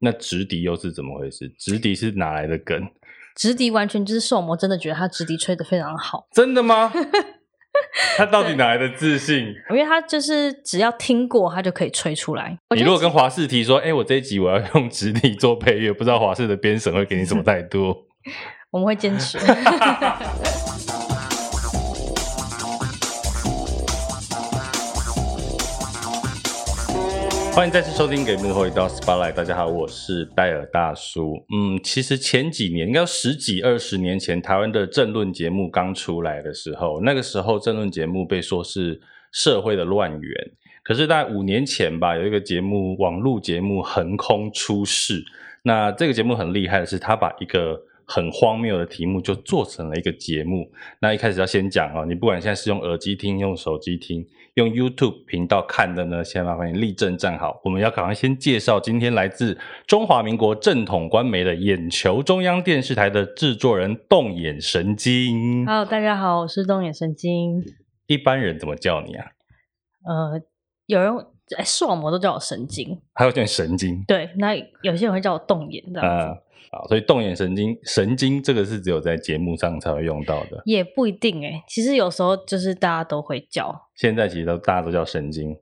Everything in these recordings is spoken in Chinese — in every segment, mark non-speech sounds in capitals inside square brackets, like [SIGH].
那直笛又是怎么回事？直笛是哪来的梗？[LAUGHS] 直笛完全就是受魔真的觉得他直笛吹得非常好。真的吗？[LAUGHS] 他到底哪来的自信？因为他就是只要听过，他就可以吹出来。你如果跟华视提说：“哎、欸，我这一集我要用直笛做配乐，不知道华视的编审会给你什么态度？” [LAUGHS] 我们会坚持。欢迎再次收听《给幕后一道 Spotlight》。大家好，我是戴尔大叔。嗯，其实前几年，应该十几二十年前，台湾的政论节目刚出来的时候，那个时候政论节目被说是社会的乱源。可是，在五年前吧，有一个节目，网络节目横空出世。那这个节目很厉害的是，他把一个很荒谬的题目就做成了一个节目。那一开始要先讲哦，你不管现在是用耳机听，用手机听。用 YouTube 频道看的呢，先麻烦你立正站好。我们要赶快先介绍今天来自中华民国正统官媒的眼球中央电视台的制作人动眼神经。Hello，大家好，我是动眼神经。一般人怎么叫你啊？呃，有人哎，视网膜都叫我神经，还有叫你神经。对，那有些人会叫我动眼这样子。呃所以动眼神经，神经这个是只有在节目上才会用到的，也不一定哎。其实有时候就是大家都会叫，现在其实都大家都叫神经，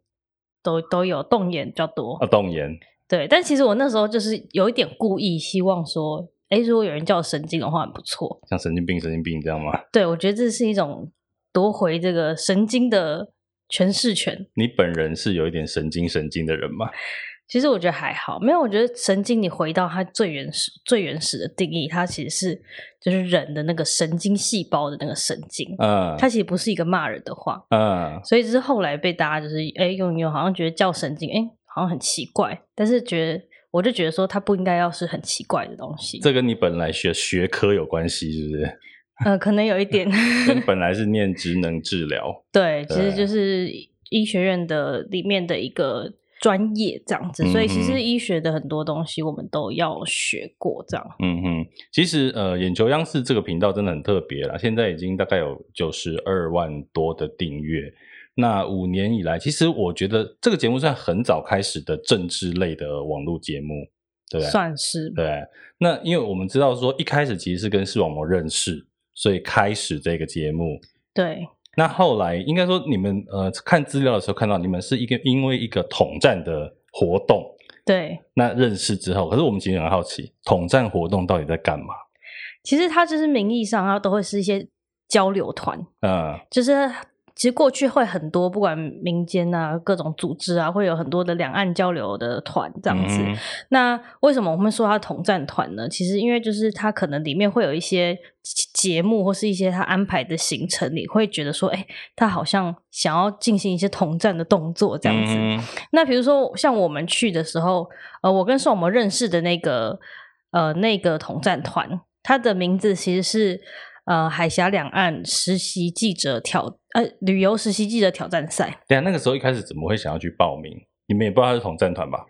都都有动眼比较多啊，动眼。对，但其实我那时候就是有一点故意希望说，哎，如果有人叫神经的话，很不错，像神经病、神经病这样吗？[LAUGHS] 对，我觉得这是一种夺回这个神经的诠释权。你本人是有一点神经神经的人吗？其实我觉得还好，没有。我觉得神经，你回到它最原始、最原始的定义，它其实是就是人的那个神经细胞的那个神经。嗯，它其实不是一个骂人的话。嗯，所以就是后来被大家就是哎用用，好像觉得叫神经，哎，好像很奇怪。但是觉得我就觉得说，它不应该要是很奇怪的东西。这跟你本来学学科有关系，是不是？[LAUGHS] 呃，可能有一点。你 [LAUGHS] 本来是念职能治疗，对，其实就是医学院的里面的一个。专业这样子，所以其实医学的很多东西我们都要学过这样。嗯哼，其实呃，眼球央视这个频道真的很特别啦，现在已经大概有九十二万多的订阅。那五年以来，其实我觉得这个节目算很早开始的政治类的网络节目，对不对？算是。对。那因为我们知道说，一开始其实是跟视网膜认识，所以开始这个节目。对。那后来应该说，你们呃看资料的时候看到你们是一个因为一个统战的活动，对，那认识之后，可是我们其实很好奇，统战活动到底在干嘛？其实它就是名义上它都会是一些交流团，嗯，就是。其实过去会很多，不管民间啊，各种组织啊，会有很多的两岸交流的团这样子。嗯、那为什么我们会说它统战团呢？其实因为就是它可能里面会有一些节目，或是一些他安排的行程，你会觉得说，哎，他好像想要进行一些统战的动作这样子。嗯、那比如说像我们去的时候，呃，我跟宋某认识的那个呃那个统战团，它的名字其实是。呃，海峡两岸实习记者挑呃旅游实习记者挑战赛。对啊，那个时候一开始怎么会想要去报名？你们也不知道他是统战团吧？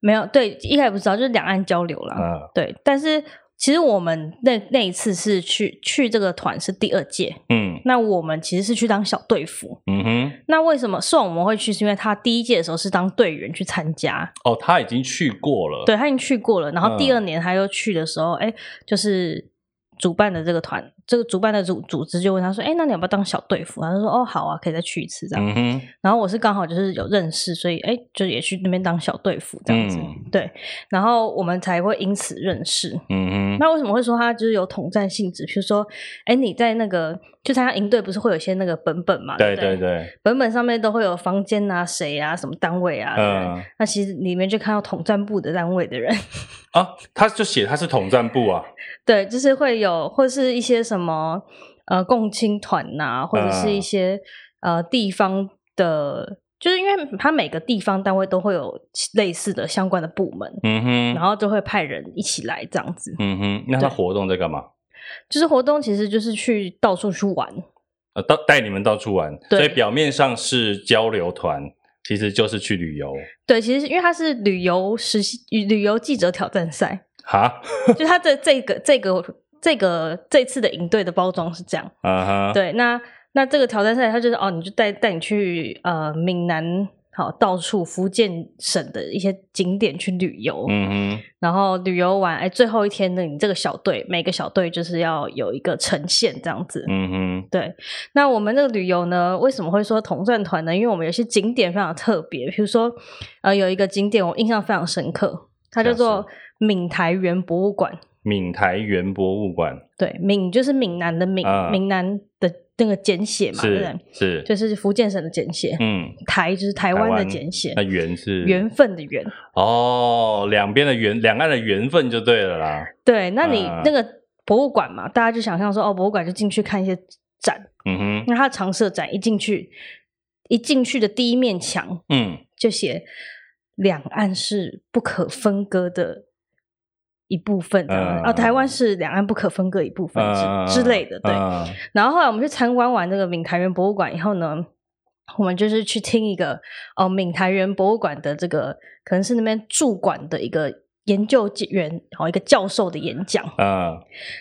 没有，对，一开始不知道，就是两岸交流啦。嗯，对，但是。其实我们那那一次是去去这个团是第二届，嗯，那我们其实是去当小队服，嗯哼。那为什么说我们会去？是因为他第一届的时候是当队员去参加，哦，他已经去过了，对，他已经去过了。然后第二年他又去的时候，哎、嗯，就是主办的这个团。这个主办的组组织就问他说：“哎，那你要不要当小队服？”他就说：“哦，好啊，可以再去一次这样。嗯”然后我是刚好就是有认识，所以哎，就也去那边当小队服这样子。嗯、对，然后我们才会因此认识。嗯哼。那为什么会说他就是有统战性质？比如说，哎，你在那个就参加营队，不是会有一些那个本本嘛？对对对，对。本本上面都会有房间啊、谁啊、什么单位啊。嗯。那其实里面就看到统战部的单位的人。啊，他就写他是统战部啊。[LAUGHS] 对，就是会有，或是一些什么呃共青团呐，或者是一些、嗯、呃地方的，就是因为它每个地方单位都会有类似的相关的部门，嗯哼，然后就会派人一起来这样子，嗯哼。那他活动在干嘛？就是活动其实就是去到处去玩，呃，到带你们到处玩，所以表面上是交流团，其实就是去旅游。对，其实因为它是旅游实习旅游记者挑战赛。哈，就他的这个这个这个这次的营队的包装是这样，对，那那这个挑战赛，他就是哦，你就带带你去呃闽南好到处福建省的一些景点去旅游，嗯哼，然后旅游完，哎，最后一天呢，你这个小队每个小队就是要有一个呈现这样子，嗯哼，对。那我们这个旅游呢，为什么会说统战团呢？因为我们有些景点非常特别，比如说，呃，有一个景点我印象非常深刻，它叫做闽台元博物馆。闽台原博物馆，对，闽就是闽南的闽，闽、啊、南的那个简写嘛，对不对？是，就是福建省的简写。嗯，台就是台湾的简写。那缘是缘分的缘。哦，两边的缘，两岸的缘分就对了啦。对，那你那个博物馆嘛，啊、大家就想象说，哦，博物馆就进去看一些展。嗯哼。那它的常设展一进去，一进去的第一面墙，嗯，就写两岸是不可分割的。一部分的啊、台湾是两岸不可分割一部分之、呃、之类的，对、呃。然后后来我们去参观完这个闽台元博物馆以后呢，我们就是去听一个哦闽台元博物馆的这个可能是那边驻馆的一个研究员，然后一个教授的演讲。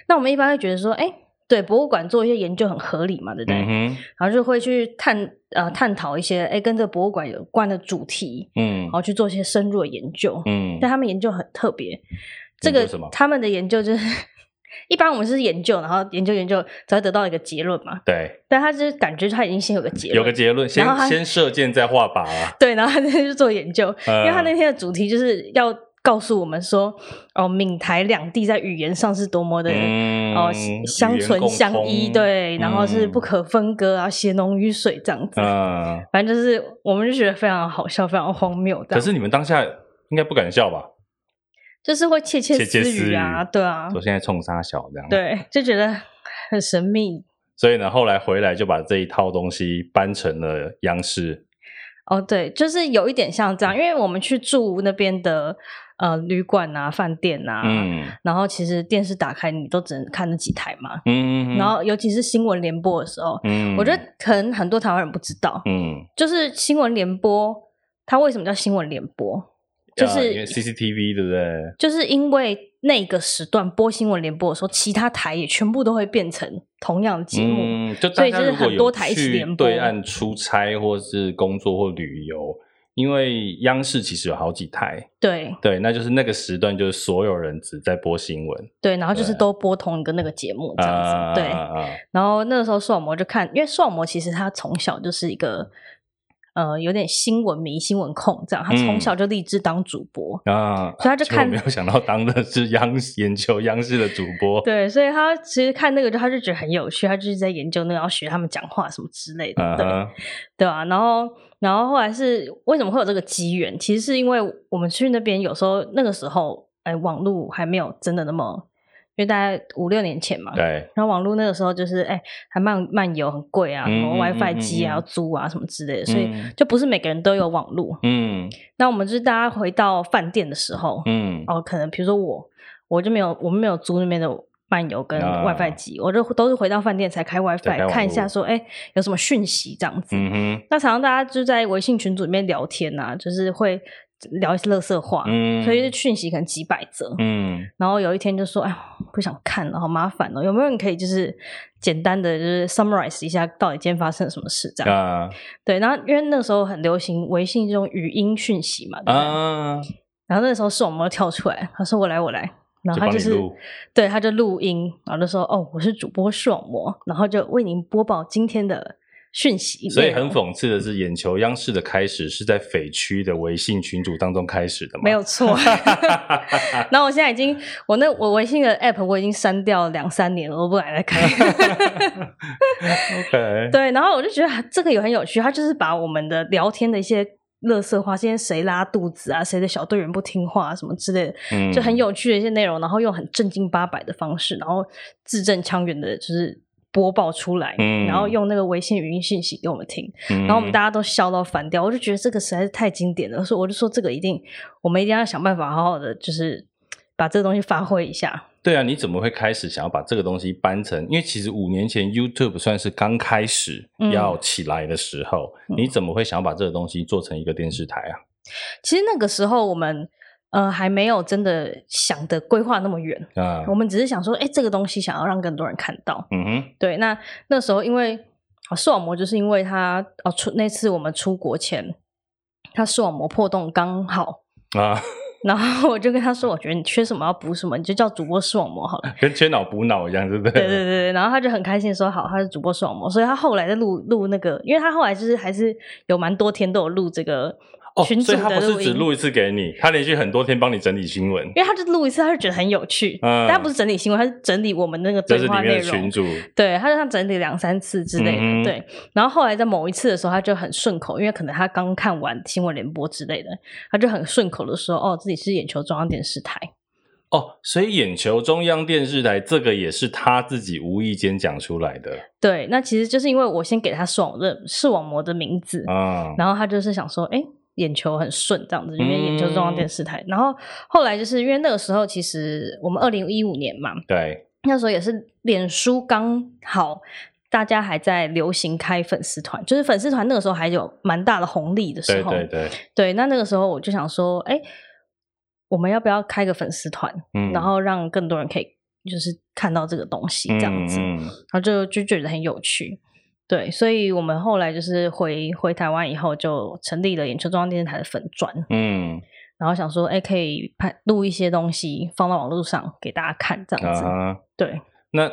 那我们一般会觉得说，哎，对，博物馆做一些研究很合理嘛，对不对？嗯、然后就会去探呃探讨一些哎跟这个博物馆有关的主题，嗯，然后去做一些深入的研究，嗯，但他们研究很特别。这个他们的研究就是，[LAUGHS] 一般我们是研究，然后研究研究才会得到一个结论嘛。对。但他就是感觉他已经先有个结论，有个结论，先先射箭再画靶啊。对，然后他 [LAUGHS] 那天就做研究，呃，因为他那天的主题就是要告诉我们说，哦，闽台两地在语言上是多么的、嗯、哦相存相依，对，然后是不可分割啊，血浓于水这样子。反正就是我们就觉得非常好笑，非常荒谬。可是你们当下应该不敢笑吧？就是会窃窃私语啊，对啊，我现在冲杀小这样，对，就觉得很神秘。所以呢，后来回来就把这一套东西搬成了央视。哦，对，就是有一点像这样，因为我们去住那边的呃旅馆啊、饭店啊，嗯，然后其实电视打开你都只能看那几台嘛，嗯，嗯，然后尤其是新闻联播的时候，嗯，我觉得可能很多台湾人不知道，嗯，就是新闻联播，它为什么叫新闻联播？就是因为 CCTV 对不对？就是因为那个时段播新闻联播的时候，其他台也全部都会变成同样的节目，嗯，就所以就是很多台一起联播。对岸出差或是工作或旅游，因为央视其实有好几台，对对，那就是那个时段就是所有人只在播新闻，对，然后就是都播同一个那个节目这样子，啊、对、啊。然后那个时候视网膜就看，因为视网膜其实他从小就是一个。呃，有点新闻迷、新闻控这样，他从小就立志当主播、嗯、啊，所以他就看，没有想到当的是央 [LAUGHS] 研究央视的主播。对，所以他其实看那个就他就觉得很有趣，他就是在研究那个要学他们讲话什么之类的，啊、对对吧、啊？然后，然后后来是为什么会有这个机缘？其实是因为我们去那边有时候那个时候，哎，网络还没有真的那么。因为大概五六年前嘛，对，然后网络那个时候就是，哎，还漫漫游很贵啊，什么 WiFi 机啊要租啊什么之类的，所以就不是每个人都有网络。嗯，那我们就是大家回到饭店的时候，嗯，哦，可能比如说我，我就没有，我们没有租那边的漫游跟 WiFi 机，我就都是回到饭店才开 WiFi 看一下，说，哎，有什么讯息这样子。嗯，那常常大家就在微信群组里面聊天啊，就是会。聊一些垃圾话，嗯，所以讯息可能几百则，嗯，然后有一天就说，哎，不想看了，好麻烦哦。有没有人可以就是简单的就是 summarize 一下，到底今天发生了什么事？这样，啊，对。然后因为那个时候很流行微信这种语音讯息嘛，对不对？啊，然后那个时候视网膜跳出来，他说我来我来，然后他就是就对，他就录音，然后就说哦，我是主播视网膜，然后就为您播报今天的。讯息，所以很讽刺的是，眼球央视的开始是在匪区的微信群组当中开始的吗？没有错。[LAUGHS] 然后我现在已经，我那我微信的 app 我已经删掉两三年了，我不敢再开。[LAUGHS] OK，对，然后我就觉得这个也很有趣，它就是把我们的聊天的一些乐色话，今天谁拉肚子啊，谁的小队员不听话啊，什么之类的，嗯，就很有趣的一些内容，然后用很正经八百的方式，然后字正腔圆的，就是。播报出来，嗯，然后用那个微信语音信息给我们听，嗯，然后我们大家都笑到翻掉。我就觉得这个实在是太经典了，所以我就说这个一定，我们一定要想办法好好的，就是把这个东西发挥一下。对啊，你怎么会开始想要把这个东西搬成？因为其实五年前 YouTube 算是刚开始要起来的时候，嗯，你怎么会想要把这个东西做成一个电视台啊？其实那个时候我们。呃，还没有真的想的规划那么远啊。我们只是想说，哎，这个东西想要让更多人看到。嗯哼，对。那那时候，因为视网膜就是因为他哦出那次我们出国前，他视网膜破洞刚好啊。[LAUGHS] 然后我就跟他说，我觉得你缺什么要补什么，你就叫主播视网膜好了，跟缺脑补脑一样，对不对？对对对。然后他就很开心说好，他是主播视网膜，所以他后来在录录那个，因为他后来就是还是有蛮多天都有录这个。哦，所以他不是只录一次给你，他连续很多天帮你整理新闻。因为他就录一次，他就觉得很有趣。嗯，但他不是整理新闻，他是整理我们那个对话内容。群主对，他就像整理两三次之类的。嗯、对，然后后来在某一次的时候，他就很顺口，因为可能他刚看完新闻联播之类的，他就很顺口的说：“哦，自己是眼球中央电视台。”哦，所以眼球中央电视台这个也是他自己无意间讲出来的。对，那其实就是因为我先给他视网的视网膜的名字啊，嗯、然后他就是想说：“哎。”眼球很顺这样子，因为眼球中央电视台。嗯、然后后来就是因为那个时候，其实我们二零一五年嘛，对，那时候也是脸书刚好大家还在流行开粉丝团，就是粉丝团那个时候还有蛮大的红利的时候，对对对，对。那那个时候我就想说，哎，我们要不要开个粉丝团，嗯、然后让更多人可以就是看到这个东西这样子，嗯、然后就就觉得很有趣。对，所以我们后来就是回回台湾以后，就成立了眼球中央电视台的粉砖，嗯，然后想说，哎，可以拍录一些东西放到网络上给大家看，这样子。啊、对，那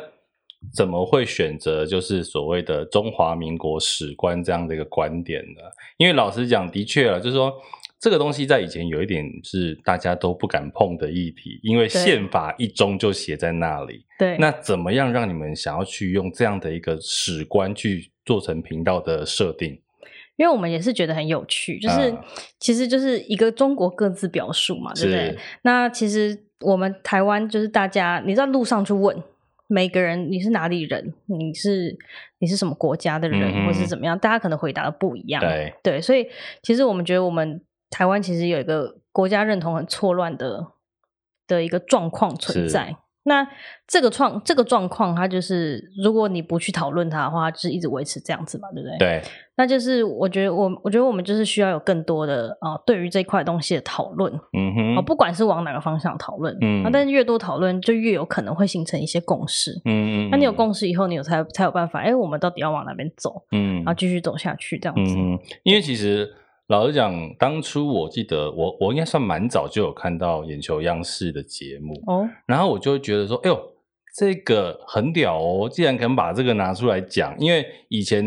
怎么会选择就是所谓的中华民国史观这样的一个观点呢？因为老实讲，的确啊，就是说这个东西在以前有一点是大家都不敢碰的议题，因为宪法一中就写在那里。对，那怎么样让你们想要去用这样的一个史观去做成频道的设定？因为我们也是觉得很有趣，就是、啊、其实就是一个中国各自表述嘛，对不对？那其实我们台湾就是大家，你在路上去问每个人你是哪里人，你是你是什么国家的人，嗯、或是怎么样，大家可能回答的不一样。对对，所以其实我们觉得我们台湾其实有一个国家认同很错乱的的一个状况存在。那这个状这个状况，它就是如果你不去讨论它的话，就是一直维持这样子嘛，对不对？对。那就是我觉得我我觉得我们就是需要有更多的啊、呃，对于这块东西的讨论，嗯哼，啊，不管是往哪个方向讨论，嗯，啊，但是越多讨论，就越有可能会形成一些共识，嗯嗯。那你有共识以后，你有才才有办法，哎，我们到底要往哪边走？嗯，然后继续走下去这样子。嗯，因为其实。老实讲，当初我记得我我应该算蛮早就有看到眼球央视的节目哦，然后我就会觉得说，哎呦，这个很屌哦！既然肯把这个拿出来讲，因为以前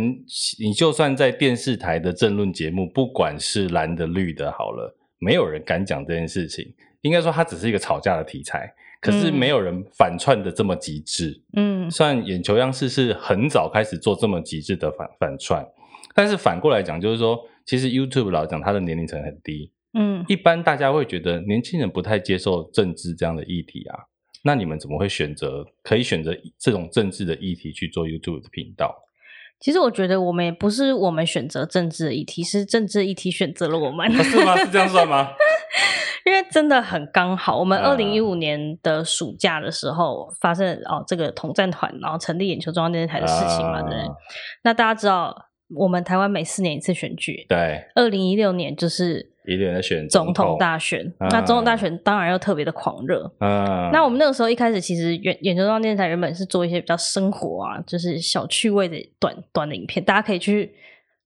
你就算在电视台的政论节目，不管是蓝的绿的，好了，没有人敢讲这件事情。应该说，它只是一个吵架的题材，可是没有人反串的这么极致。嗯，算眼球央视是很早开始做这么极致的反反串，但是反过来讲，就是说。其实 YouTube 老讲，它的年龄层很低，嗯，一般大家会觉得年轻人不太接受政治这样的议题啊。那你们怎么会选择可以选择这种政治的议题去做 YouTube 的频道？其实我觉得我们也不是我们选择政治的议题，是政治的议题选择了我们，是吗？是这样算吗？[LAUGHS] 因为真的很刚好，我们二零一五年的暑假的时候发生哦这个统战团，然后成立眼球中央电视台的事情嘛，对不对？那大家知道。我们台湾每四年一次选举，对，二零一六年就是一六年的选总统大选，那总统大选当然又特别的狂热。嗯，那我们那个时候一开始其实远远球中央电视台原本是做一些比较生活啊，就是小趣味的短短的影片，大家可以去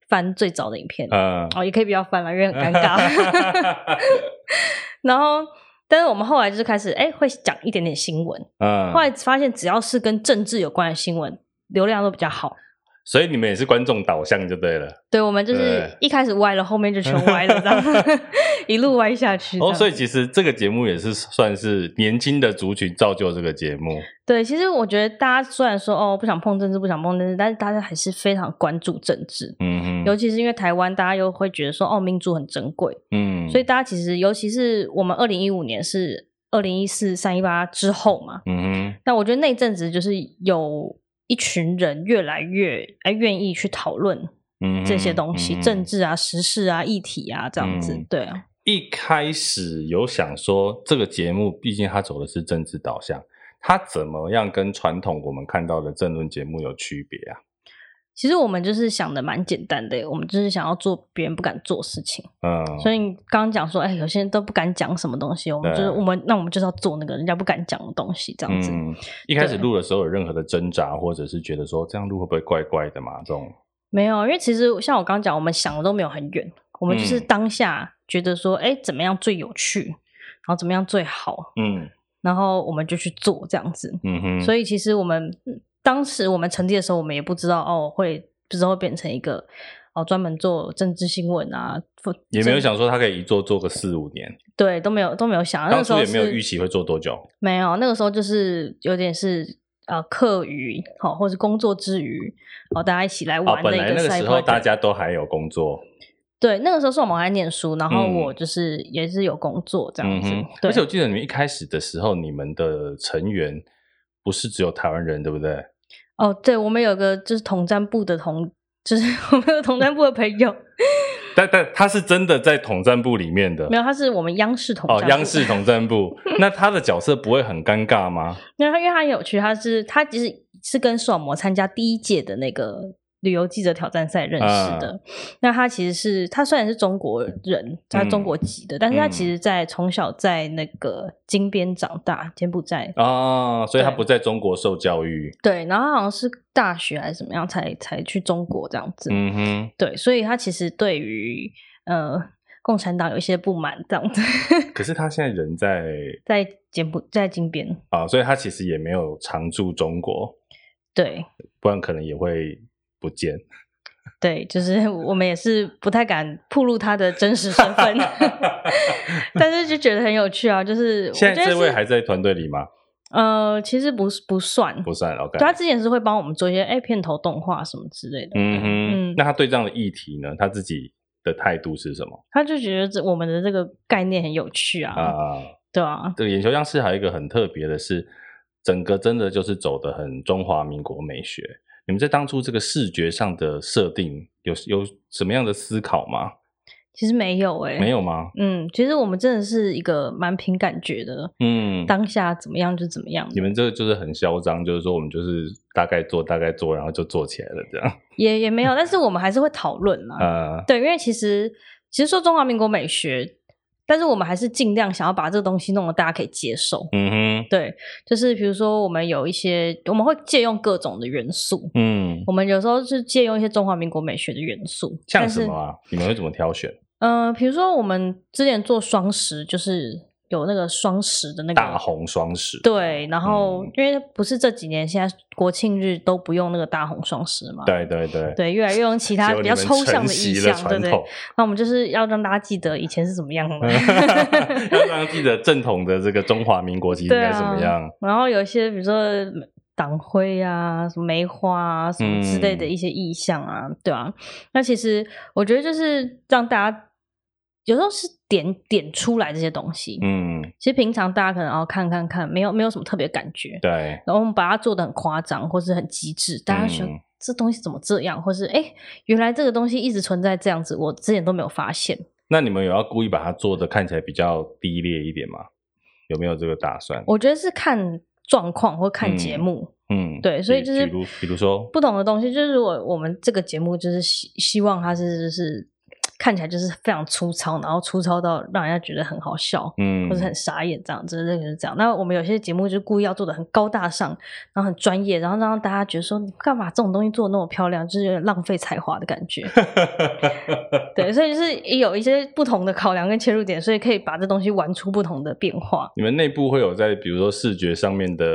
翻最早的影片，嗯，哦，也可以不要翻了，因为很尴尬。[LAUGHS] 然后，但是我们后来就是开始，哎，会讲一点点新闻，嗯，后来发现只要是跟政治有关的新闻，流量都比较好。所以你们也是观众导向就对了，对，我们就是一开始歪了，对后面就全歪了，这样 [LAUGHS] 一路歪下去。哦，所以其实这个节目也是算是年轻的族群造就这个节目。对，其实我觉得大家虽然说哦不想碰政治，不想碰政治，但是大家还是非常关注政治。嗯哼，尤其是因为台湾，大家又会觉得说哦民主很珍贵。嗯，所以大家其实尤其是我们二零一五年是二零一四三一八之后嘛。嗯哼，那我觉得那阵子就是有。一群人越来越哎愿意去讨论这些东西，政治啊、时事啊、议题啊这样子，嗯、对啊。一开始有想说这个节目，毕竟它走的是政治导向，它怎么样跟传统我们看到的政论节目有区别啊？其实我们就是想的蛮简单的，我们就是想要做别人不敢做事情。嗯，所以你刚刚讲说，哎，有些人都不敢讲什么东西，我们就是我们，那我们就是要做那个人家不敢讲的东西，这样子。嗯，一开始录的时候有任何的挣扎，或者是觉得说这样录会不会怪怪的嘛？这种没有，因为其实像我刚刚讲，我们想的都没有很远，我们就是当下觉得说，哎、嗯，怎么样最有趣，然后怎么样最好，嗯，然后我们就去做这样子，嗯哼。所以其实我们当时我们成立的时候，我们也不知道哦，会之后会变成一个哦专门做政治新闻啊，也没有想说他可以一做做个四五年，对，都没有都没有想，当初也没有预期会做多久，没有，那个时候就是有点是。呃，课余好，或是工作之余，哦，大家一起来玩的一个。本来那个时候大家都还有工作。对，那个时候是我们还在念书，然后我就是也是有工作这样子。嗯、而且我记得你们一开始的时候，你们的成员不是只有台湾人，对不对？哦，对，我们有个就是统战部的同，就是 [LAUGHS] 我们有统战部的朋友。[LAUGHS] 但但他是真的在统战部里面的，没有，他是我们央视统战部。哦，央视统战部，[LAUGHS] 那他的角色不会很尴尬吗？因为他因为他很有趣，他是他其实是跟视网膜参加第一届的那个。旅游记者挑战赛认识的，嗯、那他其实是他虽然是中国人，他中国籍的，嗯、但是他其实，在从小在那个金边长大，柬埔寨哦，所以他不在中国受教育。对，然后他好像是大学还是怎么样才才去中国这样子。嗯哼，对，所以他其实对于呃共产党有一些不满这样子。[LAUGHS] 可是他现在人在在柬埔在金边啊，所以他其实也没有常驻中国。对，不然可能也会。不见，[LAUGHS] 对，就是我们也是不太敢暴露他的真实身份 [LAUGHS] [LAUGHS] 但是就觉得很有趣啊。就是现在这位还在团队里吗？呃，其实不是不算，不算。OK，他之前是会帮我们做一些哎片头动画什么之类的。嗯哼，嗯，那他对这样的议题呢？他自己的态度是什么？他就觉得这我们的这个概念很有趣啊。啊，对啊。这个眼球样式还有一个很特别的是，整个真的就是走的很中华民国美学。你们在当初这个视觉上的设定有有什么样的思考吗？其实没有诶、欸，没有吗？嗯，其实我们真的是一个蛮凭感觉的，嗯，当下怎么样就怎么样。你们这个就是很嚣张，就是说我们就是大概做大概做，然后就做起来了这样。也也没有，但是我们还是会讨论啊。[LAUGHS] 呃、对，因为其实其实说中华民国美学。但是我们还是尽量想要把这个东西弄得大家可以接受。嗯哼，对，就是比如说我们有一些，我们会借用各种的元素。嗯，我们有时候是借用一些中华民国美学的元素。像什么啊？你们会怎么挑选？嗯、呃，比如说我们之前做双十，就是。有那个双十的那个大红双十，对，然后、嗯、因为不是这几年现在国庆日都不用那个大红双十嘛，对对对，对，越来越用其他比较抽象的意象，对不对？那我们就是要让大家记得以前是怎么样的，[LAUGHS] 要让大家记得正统的这个中华民国其实应该怎么样。啊、然后有一些比如说党徽啊、什么梅花啊、什么之类的一些意象啊，嗯、对啊。那其实我觉得就是让大家。有时候是点点出来这些东西，嗯，其实平常大家可能要看看看，没有没有什么特别感觉，对。然后我们把它做的很夸张，或是很极致，大家说、嗯、这东西怎么这样，或是哎、欸，原来这个东西一直存在这样子，我之前都没有发现。那你们有要故意把它做的看起来比较低劣一点吗？有没有这个打算？我觉得是看状况或看节目，嗯，嗯对，所以就是比如比如说不同的东西，就是我我们这个节目就是希希望它是就是。看起来就是非常粗糙，然后粗糙到让人家觉得很好笑，嗯，或者很傻眼这样子，这个是这样。那我们有些节目就故意要做的很高大上，然后很专业，然后让大家觉得说，你干嘛这种东西做的那么漂亮，就是有点浪费才华的感觉。对，所以就是有一些不同的考量跟切入点，所以可以把这东西玩出不同的变化。你们内部会有在比如说视觉上面的。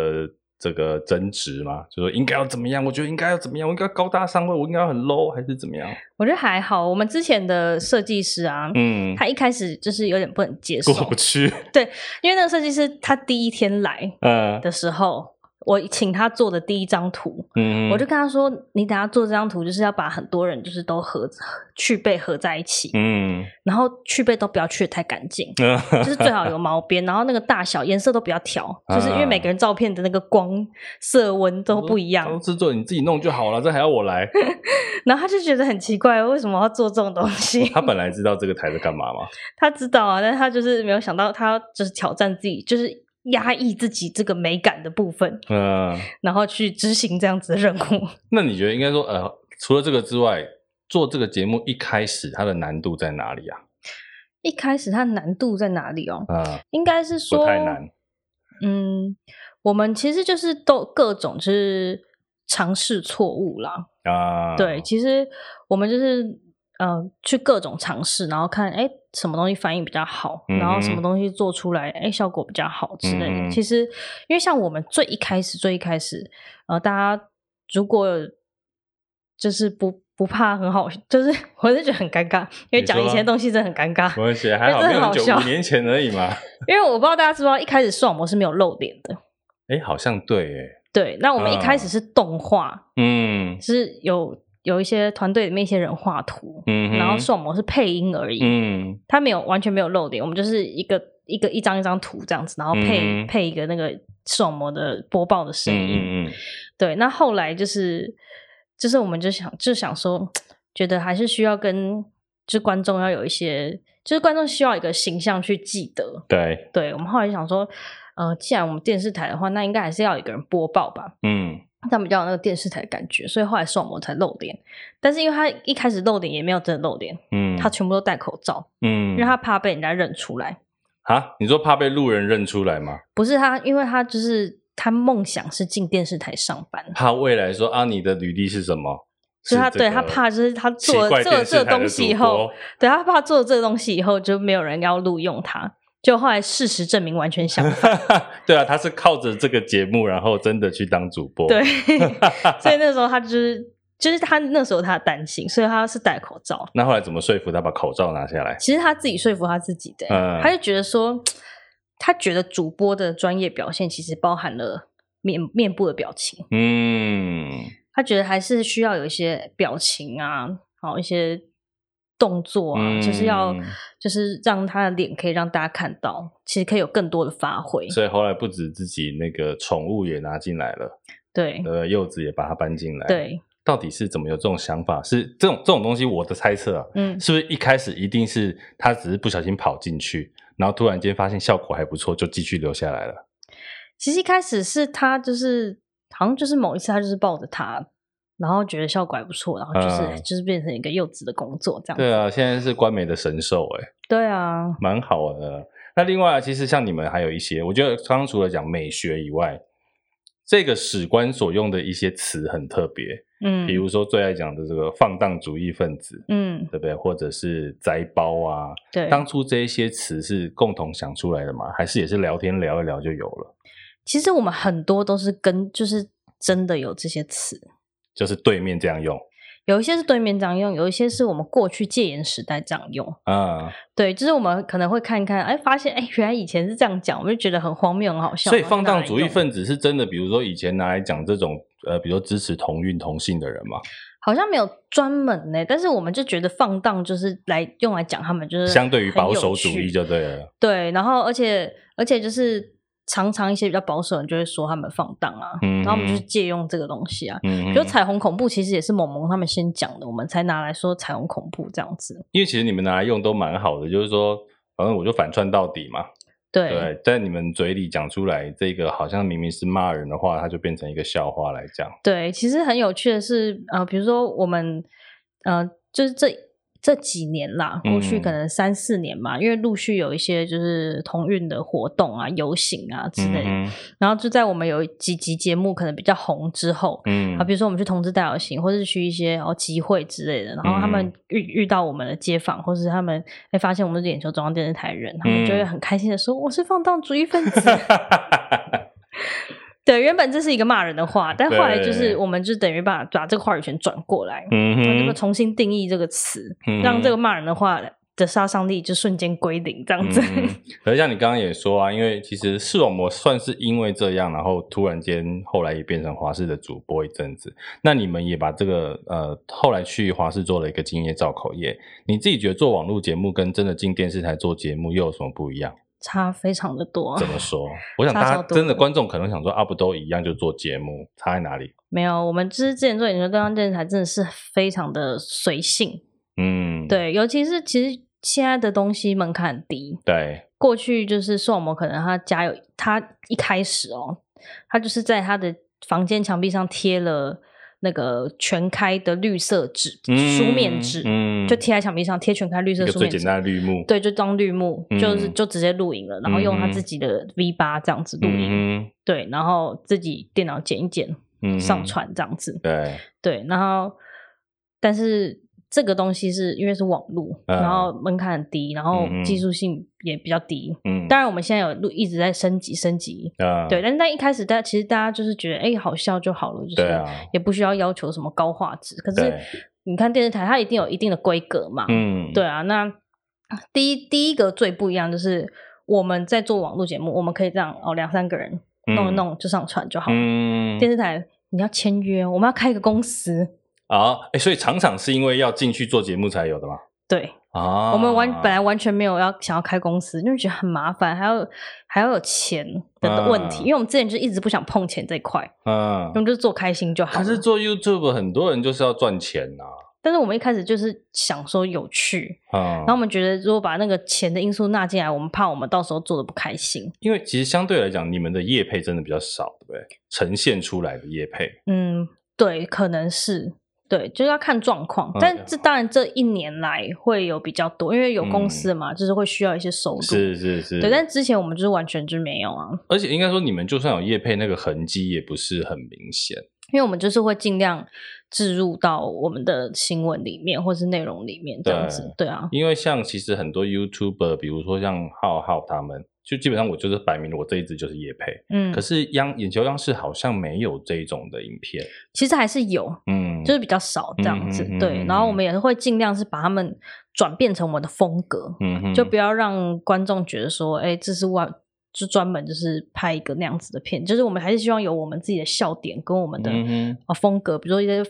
这个争执嘛，就说应该要怎么样？我觉得应该要怎么样？我应该要高大上，我应该要很 low，还是怎么样？我觉得还好。我们之前的设计师啊，嗯，他一开始就是有点不能接受，过不去。对，因为那个设计师他第一天来，嗯，的时候。我请他做的第一张图，嗯，我就跟他说：“你等下做这张图，就是要把很多人就是都合 [LAUGHS] 去背合在一起，嗯，然后去背都不要去的太干净，[LAUGHS] 嗯，就是最好有毛边，然后那个大小颜色都不要调，就是因为每个人照片的那个光色温都不一样。制作你自己弄就好了，这还要我来？[LAUGHS] 然后他就觉得很奇怪，为什么要做这种东西？他本来知道这个台在干嘛吗？他知道啊，但是他就是没有想到，他就是挑战自己，就是。压抑自己这个美感的部分，嗯，然后去执行这样子的任务。那你觉得应该说，呃，除了这个之外，做这个节目一开始它的难度在哪里啊？一开始它的难度在哪里哦？嗯，应该是说不太难。嗯，我们其实就是都各种就是尝试错误啦。啊，对，其实我们就是呃去各种尝试，然后看哎什么东西反应比较好，然后什么东西做出来哎效果比较好之类的。嗯、其实因为像我们最一开始最一开始，呃，大家如果就是不。不怕很好，就是 [LAUGHS] 我是觉得很尴尬，因为讲以前的东西真的很尴尬。我写还好，没有很久，五年前而已嘛。[LAUGHS] 因为我不知道大家知不知道，一开始视网膜是没有露脸的。哎、欸，好像对，哎，对。那我们一开始是动画，嗯，是有有一些团队里面一些人画图，嗯，然后视网膜是配音而已，嗯，它没有完全没有露脸，我们就是一个一个一张一张图这样子，然后配、嗯、配一个那个视网膜的播报的声音，嗯嗯，对。那后来就是。就是我们就想就想说，[TSK] 觉得还是需要跟就是观众要有一些，就是观众需要一个形象去记得。对，对，我们后来就想说，呃，既然我们电视台的话，那应该还是要有一个人播报吧。嗯，他们比较有那个电视台的感觉，所以后来视网膜才露脸。但是因为他一开始露脸也没有真的露脸，嗯，他全部都戴口罩，嗯，因为他怕被人家认出来。啊？你说怕被路人认出来吗？不是他，因为他就是。他梦想是进电视台上班。他未来说啊，你的履历是什么？是他对他怕就是他做了做了这个东西以后，对他怕做了这个东西以后就没有人要录用他。就后来事实证明完全相反。[LAUGHS] 对啊，他是靠着这个节目，然后真的去当主播。对，[LAUGHS] 所以那时候他就是就是他那时候他担心，所以他是戴口罩。那后来怎么说服他把口罩拿下来？其实他自己说服他自己的，嗯，他就觉得说。他觉得主播的专业表现其实包含了面面部的表情，嗯，他觉得还是需要有一些表情啊，好一些动作啊，嗯、就是要就是让他的脸可以让大家看到，其实可以有更多的发挥。所以后来不止自己那个宠物也拿进来了，对，呃，柚子也把它搬进来，对，到底是怎么有这种想法？是这种这种东西，我的猜测啊，嗯，是不是一开始一定是他只是不小心跑进去？然后突然间发现效果还不错，就继续留下来了。其实一开始是他就是好像就是某一次他就是抱着他，然后觉得效果还不错，然后就是、嗯、就是变成一个柚子的工作这样子。对啊，现在是官媒的神兽哎。对啊，蛮好的。那另外其实像你们还有一些，我觉得刚刚除了讲美学以外，这个史官所用的一些词很特别。嗯，比如说最爱讲的这个放荡主义分子，嗯，对不对？或者是宅包啊，对，当初这一些词是共同想出来的吗？还是也是聊天聊一聊就有了？其实我们很多都是跟就是真的有这些词，就是对面这样用。有一些是对面这样用，有一些是我们过去戒严时代这样用。啊，对，就是我们可能会看看，哎，发现哎，原来以前是这样讲，我们就觉得很荒谬、很好笑。所以放荡主义分子是真的，比如说以前拿来讲这种。呃，比如说支持同运同性的人嘛，好像没有专门呢，但是我们就觉得放荡就是来用来讲他们就是相对于保守主义就对了。对，然后而且而且就是常常一些比较保守的人就会说他们放荡啊，嗯、然后我们就是借用这个东西啊，嗯，比如彩虹恐怖其实也是萌萌他们先讲的，我们才拿来说彩虹恐怖这样子。因为其实你们拿来用都蛮好的，就是说反正我就反串到底嘛。对，对，在你们嘴里讲出来，这个好像明明是骂人的话，它就变成一个笑话来讲。对，其实很有趣的是，呃，比如说我们，呃，就是这。这几年啦，过去可能三四年嘛，嗯、因为陆续有一些就是同运的活动啊、游行啊之类的，嗯、然后就在我们有几集节目可能比较红之后，嗯，啊，比如说我们去同志大游行，或者是去一些哦集会之类的，然后他们遇遇到我们的街坊，或是他们会发现我们是眼球中央电视台人，他们就会很开心的说：“嗯、我是放荡主义分子。[LAUGHS] ”对，原本这是一个骂人的话，但后来就是我们就等于把把这个话语权转过来，嗯哼，这个重新定义这个词，嗯、哼让这个骂人的话的杀伤力就瞬间归零，这样子。嗯、可是像你刚刚也说啊，因为其实视网膜算是因为这样，然后突然间后来也变成华视的主播一阵子，那你们也把这个呃后来去华视做了一个竞业造口业，你自己觉得做网络节目跟真的进电视台做节目又有什么不一样？差非常的多。怎么说？我想大家真的观众可能想说啊，不都一样就做节目，差在哪里？没有，我们之前做眼球中央电视台真的是非常的随性。嗯，对，尤其是其实现在的东西门槛很低。对，过去就是视网膜可能他家有他一开始哦，他就是在他的房间墙壁上贴了。那个全开的绿色纸，书面纸，嗯，就贴在墙壁上，贴全开绿色书面纸，最简单的绿幕，对，就当绿幕，嗯、就是就直接录影了，然后用他自己的 V 八这样子录影，嗯、对，然后自己电脑剪一剪，嗯、上传这样子，对，对，然后但是这个东西是因为是网络，嗯、然后门槛很低，然后技术性也比较低。嗯，当然我们现在有录一直在升级升级。嗯，对，但是在一开始大家其实大家就是觉得哎好笑就好了，就是也不需要要求什么高画质。可是你看电视台，它一定有一定的规格嘛。嗯，对啊。那第一第一个最不一样就是我们在做网络节目，我们可以这样哦，两三个人弄一弄就上传就好了。嗯，电视台你要签约，我们要开一个公司。啊，哎，所以常常是因为要进去做节目才有的吗？对啊，我们完本来完全没有要想要开公司，因为觉得很麻烦，还要还要有钱的问题。啊、因为我们之前就一直不想碰钱这一块，嗯、啊，我们就做开心就好。可是做 YouTube 很多人就是要赚钱呐、啊。但是我们一开始就是想说有趣，啊、然后我们觉得如果把那个钱的因素纳进来，我们怕我们到时候做的不开心。因为其实相对来讲，你们的业配真的比较少，对不对？呈现出来的业配，嗯，对，可能是。对，就是要看状况，但这当然这一年来会有比较多，因为有公司嘛，嗯、就是会需要一些收入。是是是。对，但之前我们就是完全就没有啊。而且应该说，你们就算有业配，那个痕迹也不是很明显，因为我们就是会尽量置入到我们的新闻里面或是内容里面这样子。对，对啊。因为像其实很多 YouTuber，比如说像浩浩他们。就基本上我就是摆明了，我这一支就是业配，嗯，可是央眼球央视好像没有这一种的影片，其实还是有，嗯，就是比较少这样子，嗯、对。然后我们也是会尽量是把他们转变成我们的风格，嗯哼，就不要让观众觉得说，哎、欸，这是外就专门就是拍一个那样子的片，就是我们还是希望有我们自己的笑点跟我们的啊风格，比如说一些。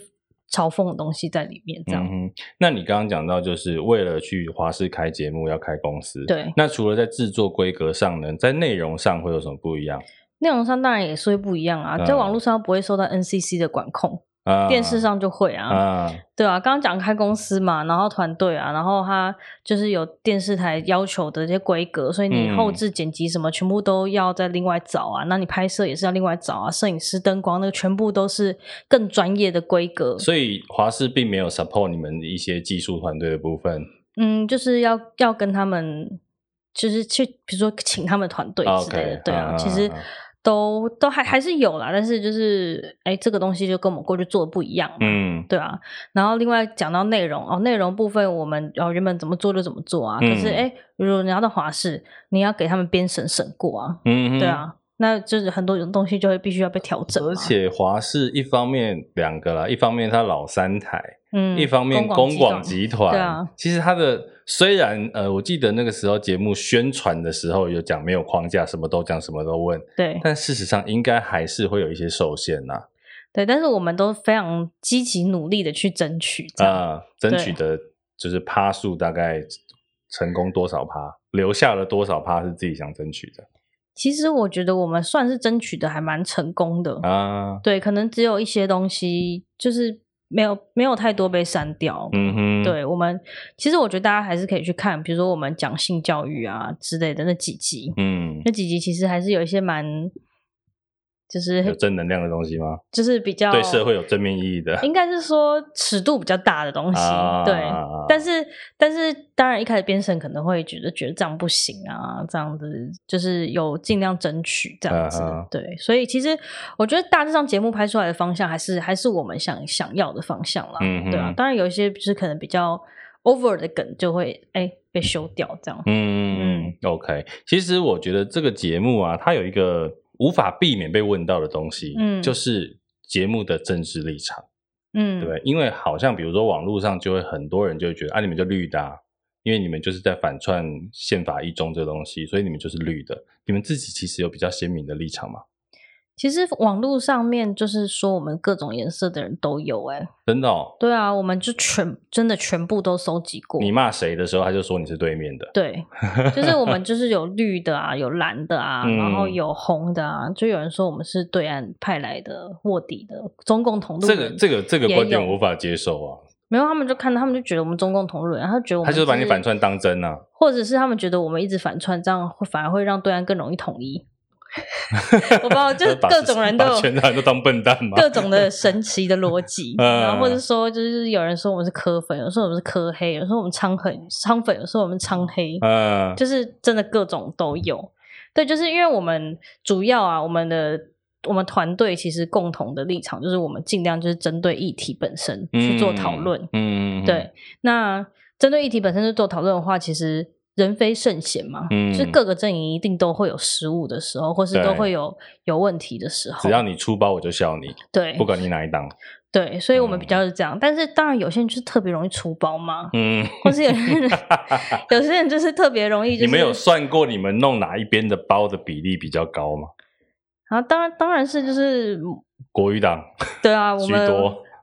嘲讽的东西在里面，这样。嗯、那你刚刚讲到，就是为了去华视开节目要开公司，对。那除了在制作规格上呢，在内容上会有什么不一样？内容上当然也是会不一样啊，嗯、在网络上不会受到 NCC 的管控。啊、电视上就会啊，啊对啊，刚刚讲开公司嘛，然后团队啊，然后他就是有电视台要求的这些规格，所以你后置剪辑什么全部都要再另外找啊，嗯、那你拍摄也是要另外找啊，摄影师、灯光那个全部都是更专业的规格。所以华视并没有 support 你们一些技术团队的部分。嗯，就是要要跟他们，就是去比如说请他们团队之类的对啊，啊其实。都都还还是有啦，但是就是哎，这个东西就跟我们过去做的不一样，嗯，对啊。然后另外讲到内容哦，内容部分我们哦原本怎么做就怎么做啊。嗯、可是哎，如果你要到华视，你要给他们编审审过啊，嗯，对啊。那就是很多种东西就会必须要被调整。而且华视一方面两个啦，一方面它老三台，嗯，一方面公广集团，对啊。其实它的虽然呃，我记得那个时候节目宣传的时候有讲没有框架，什么都讲，什么都问，对。但事实上应该还是会有一些受限呐。对，但是我们都非常积极努力的去争取啊，争取的就是趴数大概成功多少趴，留下了多少趴是自己想争取的。其实我觉得我们算是争取的还蛮成功的啊，对，可能只有一些东西就是没有没有太多被删掉，嗯哼，对我们其实我觉得大家还是可以去看，比如说我们讲性教育啊之类的那几集，嗯，那几集其实还是有一些蛮。就是有正能量的东西吗？就是比较对社会有正面意义的，应该是说尺度比较大的东西。啊、对，但是但是当然一开始编审可能会觉得觉得这样不行啊，这样子就是有尽量争取这样子。对，所以其实我觉得大致上节目拍出来的方向还是还是我们想想要的方向啦。嗯，对啊，当然有一些就是可能比较 over 的梗就会哎、欸、被修掉这样。嗯嗯，OK。其实我觉得这个节目啊，它有一个。无法避免被问到的东西，嗯，就是节目的政治立场，嗯，对，因为好像比如说网络上就会很多人就会觉得啊，你们就绿的啊，因为你们就是在反串宪法一中这个东西，所以你们就是绿的。你们自己其实有比较鲜明的立场吗？其实网络上面就是说我们各种颜色的人都有哎、欸，真的哦？对啊，我们就全真的全部都收集过。你骂谁的时候，他就说你是对面的。对，就是我们就是有绿的啊，有蓝的啊，然后有红的啊，就有人说我们是对岸派来的卧底的中共同路人。这个这个这个观点我无法接受啊。没有，他们就看到他们就觉得我们中共同路人，然后觉得我们、他就是把你反串当真啊，或者是他们觉得我们一直反串，这样会反而会让对岸更容易统一。[LAUGHS] 我不知道，[LAUGHS] 就是各种人都有全场都当笨蛋嘛，各种的神奇的逻辑，[LAUGHS] 然后或者说就是有人说我们是科粉，有时候我们是科黑，有时候我们昌粉，昌粉，有时候我们昌黑，嗯，就是真的各种都有。对，就是因为我们主要啊，我们的我们团队其实共同的立场就是我们尽量就是针对议题本身去做讨论，嗯，对，那针对议题本身就做讨论的话，其实人非圣贤嘛，嗯，就是各个阵营一定都会有失误的时候，或是都会有有问题的时候。只要你出包，我就笑你。对，不管你哪一党。对，所以我们比较是这样，嗯、但是当然有些人就是特别容易出包嘛，嗯，或是有些人 [LAUGHS] 有些人就是特别容易、就是。你们有算过你们弄哪一边的包的比例比较高吗？啊，当然当然是就是国语党，对啊，我们。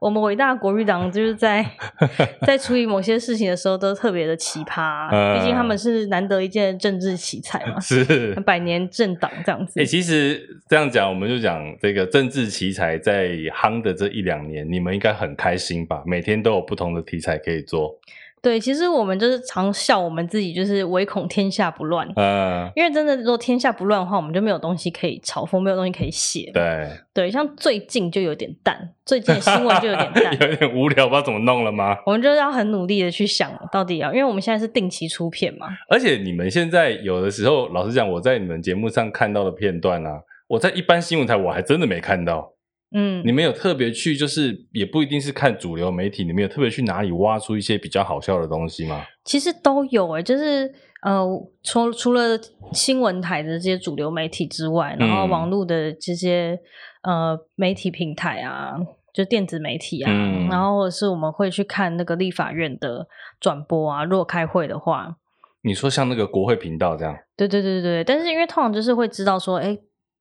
我们伟大国民党就是在 [LAUGHS] 在处理某些事情的时候都特别的奇葩，啊，毕竟他们是难得一见的政治奇才嘛，是百年政党这样子。哎、欸，其实这样讲，我们就讲这个政治奇才在夯的这一两年，你们应该很开心吧？每天都有不同的题材可以做。对，其实我们就是常笑我们自己，就是唯恐天下不乱。嗯，因为真的，如果天下不乱的话，我们就没有东西可以嘲讽，没有东西可以写。对对，像最近就有点淡，最近的新闻就有点淡，[LAUGHS] 有点无聊，不知道怎么弄了吗？[LAUGHS] 我们就要很努力的去想，到底要，因为我们现在是定期出片嘛。而且你们现在有的时候，老实讲，我在你们节目上看到的片段啊，我在一般新闻台我还真的没看到。嗯，你们有特别去，就是也不一定是看主流媒体，你们有特别去哪里挖出一些比较好笑的东西吗？其实都有诶、欸，就是呃，除除了新闻台的这些主流媒体之外，然后网络的这些呃媒体平台啊，就电子媒体啊，嗯、然后或者是我们会去看那个立法院的转播啊，如果开会的话，你说像那个国会频道这样？对对对对，但是因为通常就是会知道说，哎。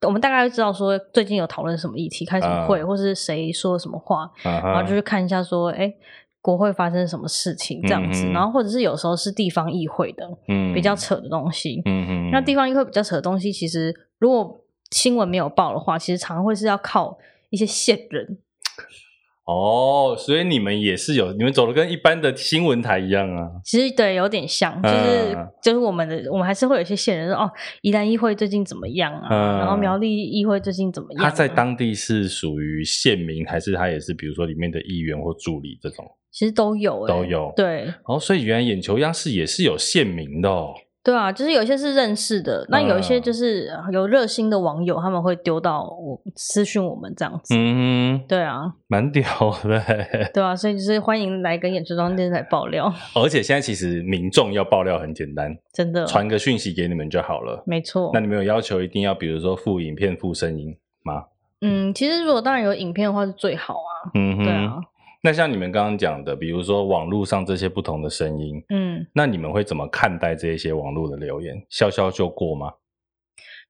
我们大概会知道说最近有讨论什么议题，开什么会，uh, 或是谁说什么话，uh. 然后就去看一下说，哎，国会发生什么事情这样子，uh. 然后或者是有时候是地方议会的，嗯、uh 比较扯的东西，嗯嗯，那地方议会比较扯的东西，其实如果新闻没有报的话，其实常常会是要靠一些线人。哦，所以你们也是有，你们走的跟一般的新闻台一样啊。其实对，有点像，就是、嗯、就是我们的，我们还是会有一些线人说，哦，宜兰议会最近怎么样啊、嗯？然后苗栗议会最近怎么样、啊？他在当地是属于县民，还是他也是比如说里面的议员或助理这种？其实都有、欸，都有。对，哦，所以原来眼球央视也是有县民的哦。对啊，就是有一些是认识的，那有一些就是有热心的网友，他们会丢到我私讯我们这样子。嗯，对啊，蛮屌的。对啊，所以就是欢迎来跟演出装电视台爆料。[LAUGHS] 而且现在其实民众要爆料很简单，真的，传个讯息给你们就好了。没错。那你们有要求一定要，比如说附影片、附声音吗？嗯，其实如果当然有影片的话是最好啊。嗯，对啊。那像你们刚刚讲的，比如说网络上这些不同的声音，嗯，那你们会怎么看待这些网络的留言？笑笑就过吗？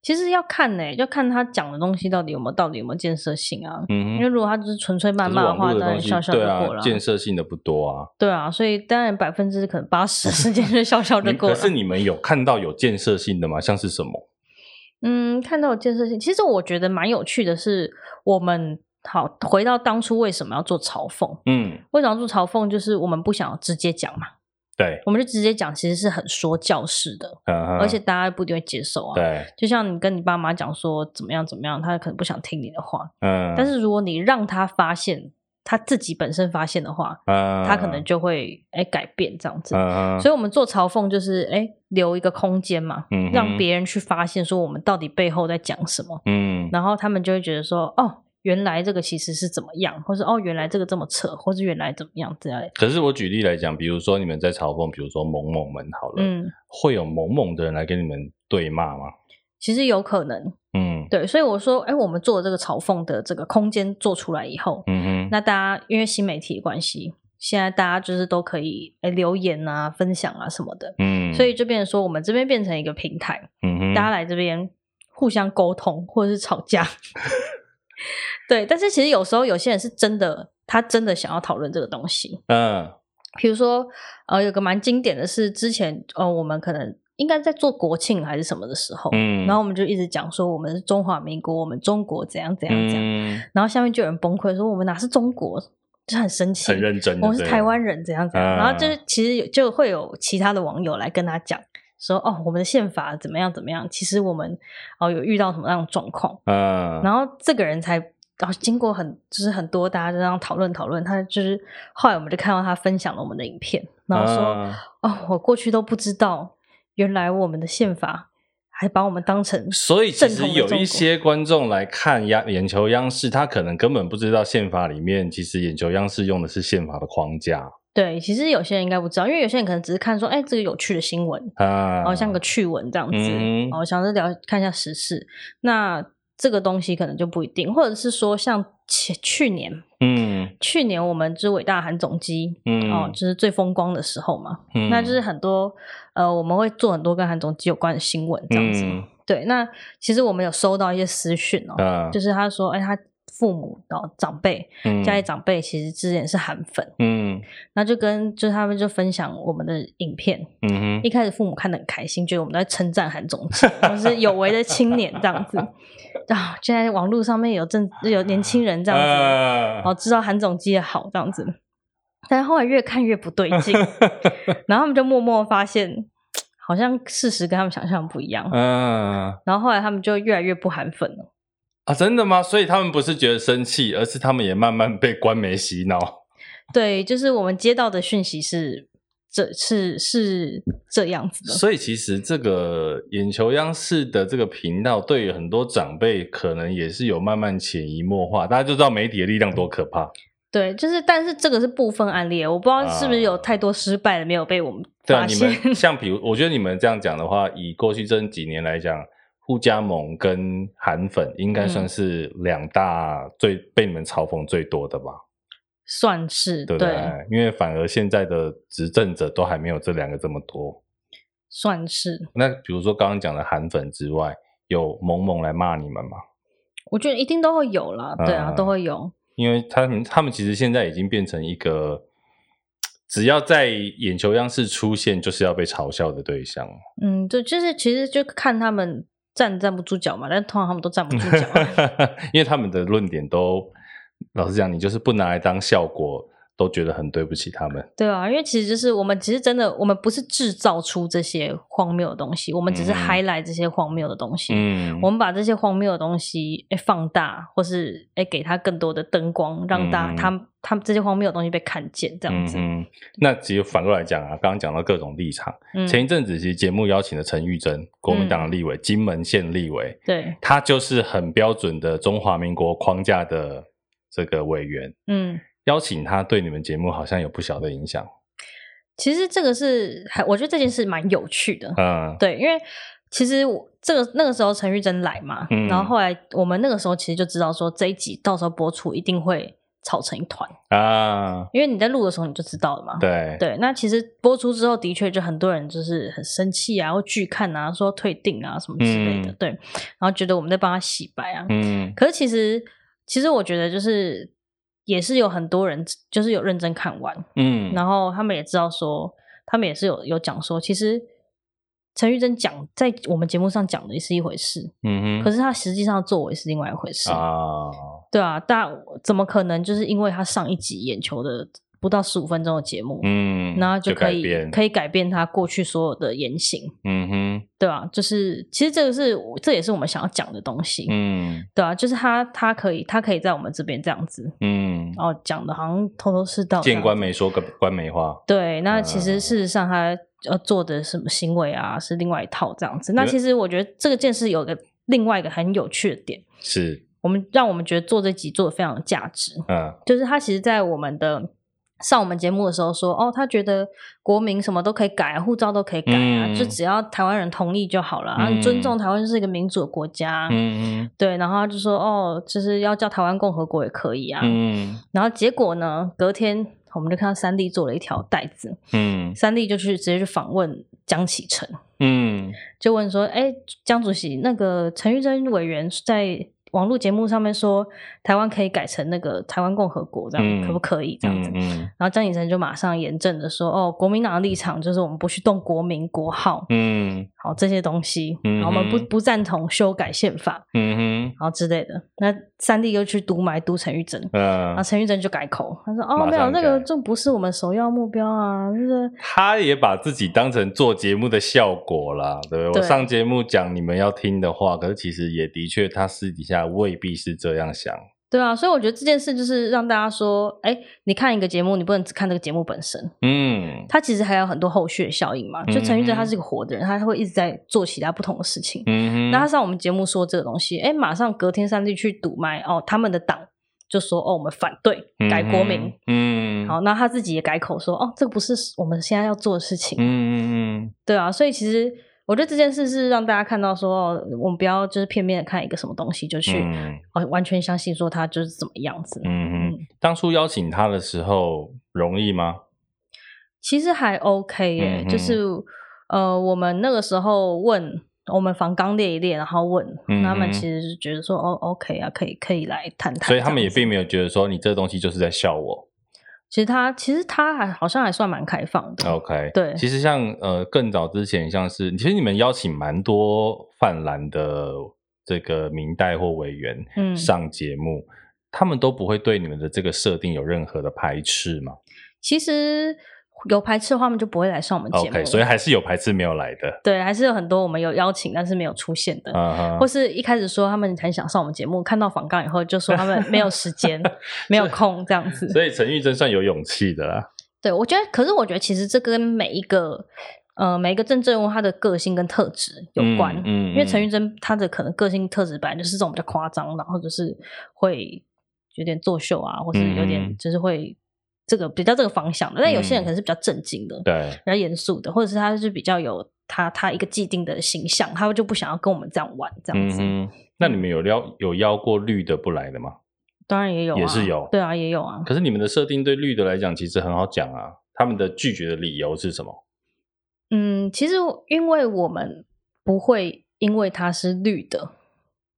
其实要看呢、欸，要看他讲的东西到底有没有，到底有没有建设性啊。嗯，因为如果他只是纯粹谩骂的话，当然笑笑就过了。建设性的不多啊。对啊，所以当然百分之可能八十时间就笑笑就过了。可是你们有看到有建设性的吗？像是什么？嗯，看到有建设性，其实我觉得蛮有趣的是我们。好，回到当初为什么要做嘲讽？嗯，为什么要做嘲讽？就是我们不想直接讲嘛。对，我们就直接讲，其实是很说教式的，嗯，而且大家不一定会接受啊。对，就像你跟你爸妈讲说怎么样怎么样，他可能不想听你的话。嗯，但是如果你让他发现他自己本身发现的话，嗯，他可能就会哎改变这样子。嗯，所以我们做嘲讽就是哎留一个空间嘛，嗯，让别人去发现说我们到底背后在讲什么。嗯，然后他们就会觉得说哦。原来这个其实是怎么样，或是哦，原来这个这么扯，或是原来怎么样之类。可是我举例来讲，比如说你们在嘲讽，比如说某某们好了，嗯，会有某某的人来跟你们对骂吗？其实有可能，嗯，对，所以我说，哎，我们做这个嘲讽的这个空间做出来以后，嗯哼，那大家因为新媒体的关系，现在大家就是都可以哎留言啊、分享啊什么的，嗯，所以就变成说，我们这边变成一个平台，嗯哼，大家来这边互相沟通或者是吵架。[LAUGHS] 对，但是其实有时候有些人是真的，他真的想要讨论这个东西。嗯，比如说，呃，有个蛮经典的是，之前呃，我们可能应该在做国庆还是什么的时候，嗯，然后我们就一直讲说我们是中华民国，我们中国怎样怎样怎样，嗯，然后下面就有人崩溃说我们哪是中国，就很生气，很认真，我们是台湾人怎样怎样，嗯，然后就是其实就会有其他的网友来跟他讲。说哦，我们的宪法怎么样怎么样？其实我们哦有遇到什么样的状况？嗯，然后这个人才然后、哦、经过很就是很多大家就这样讨论讨论，他就是后来我们就看到他分享了我们的影片，然后说、嗯、哦，我过去都不知道，原来我们的宪法还把我们当成，所以其实有一些观众来看央眼球央视，他可能根本不知道宪法里面其实眼球央视用的是宪法的框架。对，其实有些人应该不知道，因为有些人可能只是看说，哎，这个有趣的新闻啊，然后像个趣闻这样子，嗯、然后想着聊看一下时事。那这个东西可能就不一定，或者是说像前去年，嗯，去年我们就是伟大韩总机，嗯，哦，就是最风光的时候嘛，嗯，那就是很多呃，我们会做很多跟韩总机有关的新闻这样子。嗯、对，那其实我们有收到一些私讯哦，啊、就是他说，哎，他。父母的长辈，家里长辈其实之前是韩粉，嗯，那就跟就他们就分享我们的影片，嗯哼，一开始父母看得很开心，觉得我们在称赞韩总机，我是有为的青年这样子，啊，现在网络上面有正有年轻人这样子，然后知道韩总机的好这样子，但是后来越看越不对劲，[LAUGHS] 然后他们就默默发现，好像事实跟他们想象不一样，嗯，然后后来他们就越来越不韩粉了。啊，真的吗？所以他们不是觉得生气，而是他们也慢慢被官媒洗脑。[LAUGHS] 对，就是我们接到的讯息是，这是是这样子的。所以其实这个眼球央视的这个频道，对于很多长辈，可能也是有慢慢潜移默化。大家就知道媒体的力量多可怕。对，就是，但是这个是部分案例，我不知道是不是有太多失败的没有被我们发现。对啊，你们 [LAUGHS] 像比如，我觉得你们这样讲的话，以过去这几年来讲。互加盟跟韩粉应该算是两大最被你们嘲讽最多的吧？算是，对不对？对，因为反而现在的执政者都还没有这两个这么多。算是。那比如说刚刚讲的韩粉之外，有萌萌来骂你们吗？我觉得一定都会有啦，对啊，嗯、都会有。因为他们他们其实现在已经变成一个，只要在眼球央视出现，就是要被嘲笑的对象。嗯，对，就是其实就看他们。站站不住脚嘛，但通常他们都站不住脚，[LAUGHS] 因为他们的论点都，老实讲，你就是不拿来当效果。都觉得很对不起他们。对啊，因为其实就是我们其实真的，我们不是制造出这些荒谬的东西，我们只是 highlight 这些荒谬的东西。嗯，我们把这些荒谬的东西诶放大，或是诶给他更多的灯光，让大他他们这些荒谬的东西被看见，这样子。嗯，那其实反过来讲啊，刚刚讲到各种立场，嗯、前一阵子其实节目邀请的陈玉珍，国民党的立委，嗯、金门县立委，对，他就是很标准的中华民国框架的这个委员。嗯。邀请他对你们节目好像有不小的影响。其实这个是，我觉得这件事蛮有趣的。嗯，对，因为其实我这个那个时候陈玉珍来嘛，嗯、然后后来我们那个时候其实就知道说这一集到时候播出一定会吵成一团啊，因为你在录的时候你就知道了嘛。对对，那其实播出之后的确就很多人就是很生气啊，或拒看啊，说退订啊什么之类的，嗯、对，然后觉得我们在帮他洗白啊。嗯，可是其实其实我觉得就是。也是有很多人，就是有认真看完，嗯，然后他们也知道说，他们也是有有讲说，其实陈玉珍讲在我们节目上讲的也是一回事，嗯哼，可是他实际上作为是另外一回事啊，对啊，但怎么可能就是因为他上一集眼球的。不到十五分钟的节目，嗯，然后就可以就可以改变他过去所有的言行，嗯哼，对啊，就是其实这个是这也是我们想要讲的东西，嗯，对啊，就是他他可以他可以在我们这边这样子，嗯，然后讲的好像头头是道，见官没说个官媒话，对，那其实事实上他要做的什么行为啊是另外一套这样子，那其实我觉得这个件事有个另外一个很有趣的点，是。我们让我们觉得做这集做的非常有价值，嗯，就是他其实，在我们的。上我们节目的时候说，哦，他觉得国民什么都可以改啊，护照都可以改啊，嗯、就只要台湾人同意就好了，嗯、啊，尊重台湾是一个民主的国家，嗯。对，然后他就说，哦，就是要叫台湾共和国也可以啊，嗯，然后结果呢，隔天我们就看到三弟做了一条带子，嗯，三弟就去直接去访问江启臣，嗯，就问说，哎，江主席，那个陈玉珍委员在。网络节目上面说台湾可以改成那个台湾共和国，这样可不可以？这样子，嗯嗯、然后江启臣就马上严正的说：“哦，国民党的立场就是我们不去动国民国号，嗯，好这些东西，嗯、然后我们不不赞同修改宪法，嗯哼，然后之类的。那三弟又去读买读陈玉珍，嗯，然后陈玉珍就改口，他说：哦，没有，那个这不是我们首要目标啊，就是他也把自己当成做节目的效果啦，对不？对。我上节目讲你们要听的话，可是其实也的确他私底下。未必是这样想，对啊，所以我觉得这件事就是让大家说，哎，你看一个节目，你不能只看这个节目本身，嗯，它其实还有很多后续的效应嘛。就陈玉哲他是一个活的人，他会一直在做其他不同的事情。嗯，那他上我们节目说这个东西，哎，马上隔天三立去堵麦哦，他们的党就说哦，我们反对改国名，嗯，好，那他自己也改口说哦，这个不是我们现在要做的事情，嗯嗯嗯，对啊，所以其实我觉得这件事是让大家看到说，哦，我们不要就是片面的看一个什么东西就去、嗯哦、完全相信说他就是怎么样子，嗯嗯，当初邀请他的时候容易吗？其实还 OK 耶，嗯、就是呃，我们那个时候问。我们房刚列一列，然后问、嗯、他们，其实是觉得说，哦，OK 啊，可以，可以来谈谈。所以他们也并没有觉得说，你这个东西就是在笑我。其实他，其实他还好像还算蛮开放的。OK，对。其实像呃更早之前，像是其实你们邀请蛮多泛蓝的这个明代或委员上节目，嗯、他们都不会对你们的这个设定有任何的排斥吗？其实。有排斥的话，他们就不会来上我们节目。OK，所以还是有排斥没有来的。对，还是有很多我们有邀请但是没有出现的，[LAUGHS] uh huh. 或是一开始说他们很想上我们节目，看到访纲以后就说他们没有时间、[LAUGHS] 没有空这样子。[LAUGHS] 所以陈玉珍算有勇气的啦。对，我觉得，可是我觉得其实这跟每一个呃每一个政治人物他的个性跟特质有关。嗯，嗯，因为陈玉珍她的可能个性特质本来就是这种比较夸张，然后就是会有点作秀啊，或是有点就是会。这个比较这个方向的，但有些人可能是比较正经的，嗯、对，比较严肃的，或者是他是比较有他他一个既定的形象，他就不想要跟我们这样玩这样子。嗯、那你们有邀有邀过绿的不来的吗？当然也有、啊，也是有，对啊，也有啊。可是你们的设定对绿的来讲其实很好讲啊，他们的拒绝的理由是什么？嗯，其实因为我们不会因为他是绿的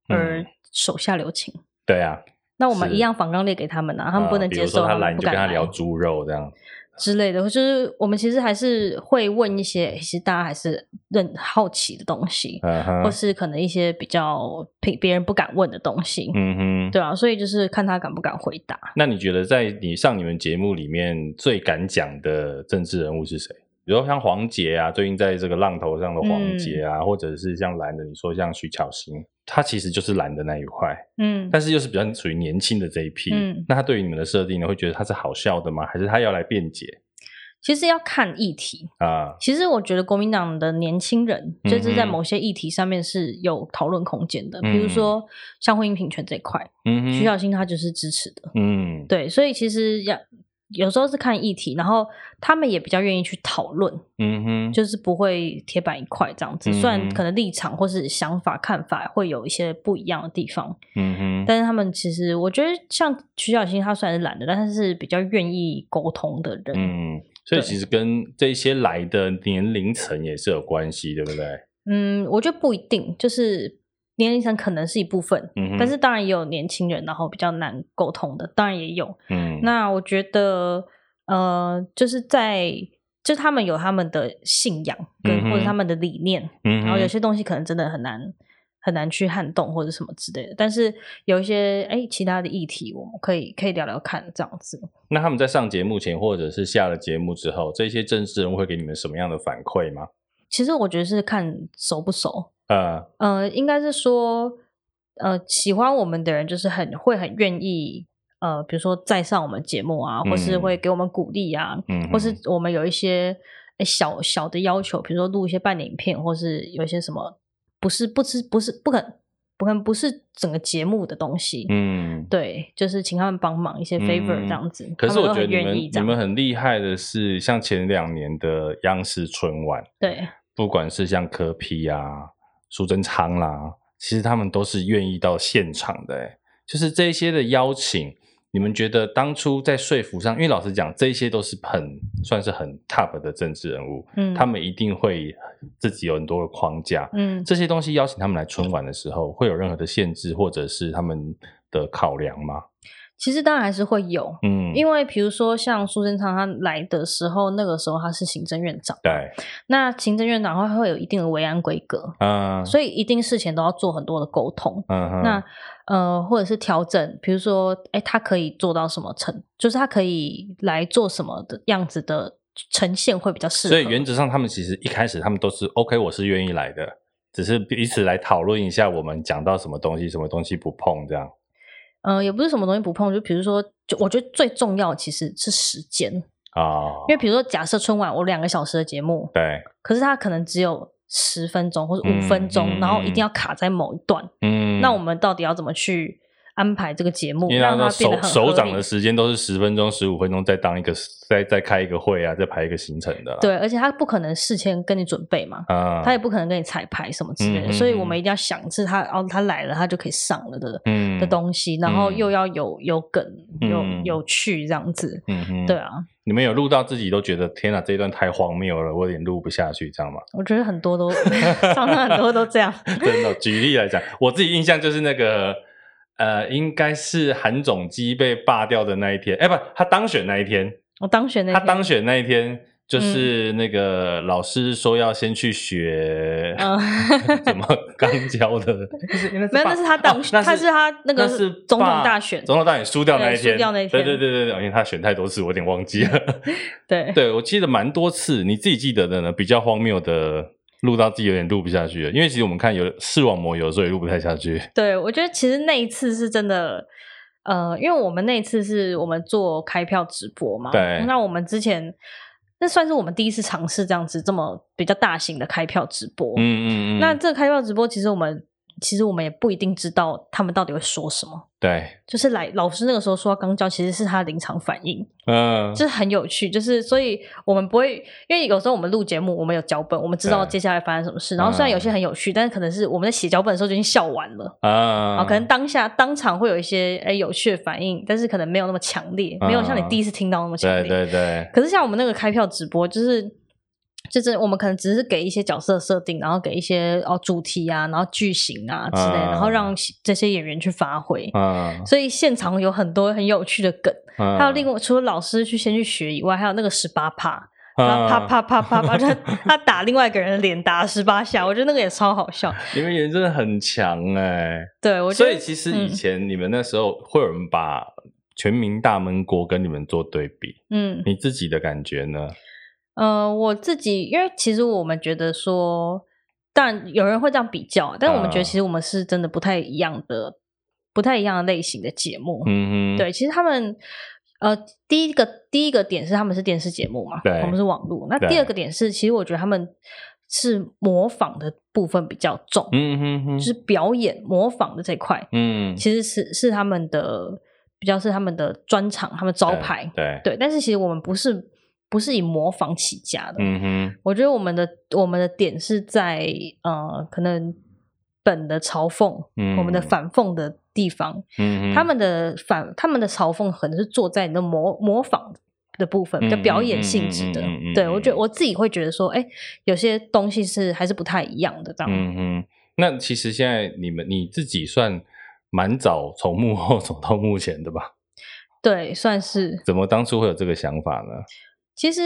而手下留情，嗯、对啊。那我们一样访纲列给他们啊，他们不能接受，他们不敢来，就跟他聊猪肉这样之类的，就是我们其实还是会问一些其实大家还是认好奇的东西，uh. 或是可能一些比较别别人不敢问的东西，嗯哼，对啊，所以就是看他敢不敢回答。那你觉得在你上你们节目里面最敢讲的政治人物是谁？比如说像黄杰啊，最近在这个浪头上的黄杰啊，嗯、或者是像蓝的，你说像徐巧芯，他其实就是蓝的那一块，嗯，但是又是比较属于年轻的这一批，嗯，那他对于你们的设定呢，会觉得他是好笑的吗？还是他要来辩解？其实要看议题啊。其实我觉得国民党的年轻人，就是在某些议题上面是有讨论空间的，嗯、比如说像婚姻平权这一块，嗯，徐巧芯他就是支持的，嗯，对，所以其实要。有时候是看议题，然后他们也比较愿意去讨论，嗯哼，就是不会铁板一块这样子。嗯、虽然可能立场或是想法看法会有一些不一样的地方，嗯哼，但是他们其实我觉得像徐小新，他虽然是懒的，但他是比较愿意沟通的人。嗯，所以其实跟这些来的年龄层也是有关系，对不对？嗯，我觉得不一定，就是。年龄层可能是一部分，嗯、但是当然也有年轻人，然后比较难沟通的，当然也有。嗯，那我觉得，呃，就是在，就他们有他们的信仰跟、嗯、或者他们的理念，嗯，然后有些东西可能真的很难很难去撼动或者什么之类的。但是有一些哎，其他的议题，我们可以可以聊聊看这样子。那他们在上节目前或者是下了节目之后，这些政治人会给你们什么样的反馈吗？其实我觉得是看熟不熟。呃，呃，应该是说，呃，喜欢我们的人就是很会很愿意，呃，比如说再上我们节目啊，或是会给我们鼓励啊，嗯，或是我们有一些小小的要求，比如说录一些半影片，或是有一些什么不是不是不是不可不可能不是整个节目的东西，嗯，对，就是请他们帮忙一些 favor 这样子。嗯，可是我觉得你们你们很厉害的是，像前两年的央视春晚，对，不管是像柯 P 啊。苏贞昌啦，其实他们都是愿意到现场的，哎，就是这些的邀请，你们觉得当初在说服上，因为老实讲，这些都是很算是很 top 的政治人物，嗯，他们一定会自己有很多的框架，嗯，这些东西邀请他们来春晚的时候，会有任何的限制或者是他们的考量吗？其实当然还是会有，嗯，因为比如说像苏贞昌他来的时候，那个时候他是行政院长，对，那行政院长会会有一定的维安规格，嗯，所以一定事前都要做很多的沟通，嗯哼，那呃或者是调整，比如说，哎，他可以做到什么程，就是他可以来做什么的样子的呈现会比较适合。所以原则上，他们其实一开始他们都是 OK，我是愿意来的，只是彼此来讨论一下，我们讲到什么东西，什么东西不碰这样。嗯、呃，也不是什么东西不碰，就比如说，就我觉得最重要的其实是时间啊。哦、因为比如说，假设春晚我两个小时的节目，对，可是它可能只有十分钟或者五分钟，然后一定要卡在某一段，嗯，那我们到底要怎么去安排这个节目，因为让他手首掌的时间都是十分钟、十五分钟，再当一个再再开一个会啊，再排一个行程的。对，而且他不可能事先跟你准备嘛，啊，他也不可能跟你彩排什么之类的，所以我们一定要想是他哦，他来了他就可以上了的，嗯、的东西，然后又要有有梗，有有趣这样子，嗯哼，对啊。你们有录到自己都觉得天哪，这一段太荒谬了，我有点录不下去，这样吗？我觉得很多都，[LAUGHS] 常常很多都这样。[LAUGHS] 真的，举例来讲，我自己印象就是那个，呃，应该是韩总机被罢掉的那一天，哎，不，他当选那一天，我当选那天，他当选那一天。就是那个老师说要先去学 [LAUGHS] 怎么刚教的，[LAUGHS] 没有，那是他当选，他是他那个是总统大选，总统大选输掉那一天，输掉那一天，对对对对，因为他选太多次，我有点忘记了。[LAUGHS] 对，对我记得蛮多次，你自己记得的呢？比较荒谬的，录到自己有点录不下去了，因为其实我们看有视网膜，有时候也录不太下去。对，我觉得其实那一次是真的，呃，因为我们那一次是我们做开票直播嘛，对，那我们之前。那算是我们第一次尝试这样子这么比较大型的开票直播。嗯嗯嗯。那这个开票直播，其实我们其实我们也不一定知道他们到底会说什么。对。就是来老师那个时候说刚教，其实是他的临场反应。嗯。就是很有趣，就是所以我们不会，因为有时候我们录节目，我们有脚本，我们知道接下来发生什么事。然后虽然有些很有趣，但是可能是我们在写脚本的时候就已经笑完了。啊。可能当下当场会有一些哎有趣的反应，但是可能没有那么强烈，没有像你第一次听到那么强烈。对对对。可是像我们那个开票直播，就是。就是我们可能只是给一些角色设定，然后给一些哦主题啊，然后剧情啊之类，啊、然后让这些演员去发挥。啊、所以现场有很多很有趣的梗，啊、还有另外除了老师去先去学以外，还有那个十八趴，然后啪啪啪啪啪，他 [LAUGHS] 他打另外一个人的脸打十八下，我觉得那个也超好笑。你们演员真的很强哎、欸，对，我。所以其实以前你们那时候会有人把全民大闷锅跟你们做对比，嗯，你自己的感觉呢？呃，我自己因为其实我们觉得说，但有人会这样比较，但我们觉得其实我们是真的不太一样的，uh, 不太一样的类型的节目。嗯嗯，对，其实他们呃，第一个第一个点是他们是电视节目嘛，对，我们是网络。那第二个点是，其实我觉得他们是模仿的部分比较重，嗯哼哼，就是表演模仿的这块，嗯，其实是是他们的比较是他们的专场，他们招牌，对对，对。但是其实我们不是。不是以模仿起家的，嗯哼，我觉得我们的我们的点是在呃，可能本的嘲讽，嗯，我们的反讽的地方，嗯，他们的反他们的嘲讽可能是坐在你的模模仿的部分，比较表演性质的，嗯、对我觉得我自己会觉得说，哎，有些东西是还是不太一样的，这样，嗯哼。那其实现在你们你自己算蛮早从幕后走到幕前的吧？[LAUGHS] 对，算是。怎么当初会有这个想法呢？其实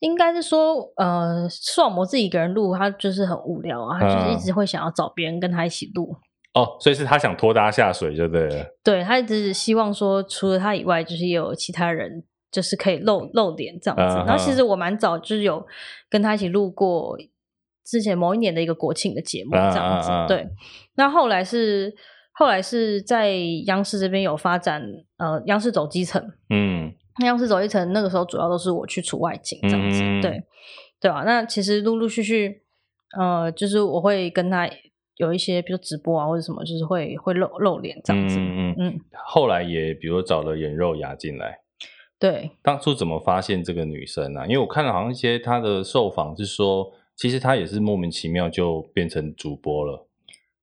应该是说，呃，视网膜自己一个人录，他就是很无聊啊，他就是一直会想要找别人跟他一起录。哦，所以是他想拖大家下水，就对了。对，他一直希望说，除了他以外，就是也有其他人，就是可以露露脸这样子。然后其实我蛮早就是有跟他一起录过之前某一年的一个国庆的节目这样子。对，那后来是后来是在央视这边有发展，呃，央视走基层，嗯。那央视走一层，那个时候主要都是我去出外景这样子，嗯、对对吧？那其实陆陆续续，呃，就是我会跟他有一些，比如直播啊或者什么，就是会会露露脸这样子。嗯嗯。嗯后来也比如找了颜肉牙进来。对。当初怎么发现这个女生呢、啊？因为我看了好像一些她的受访是说，其实她也是莫名其妙就变成主播了。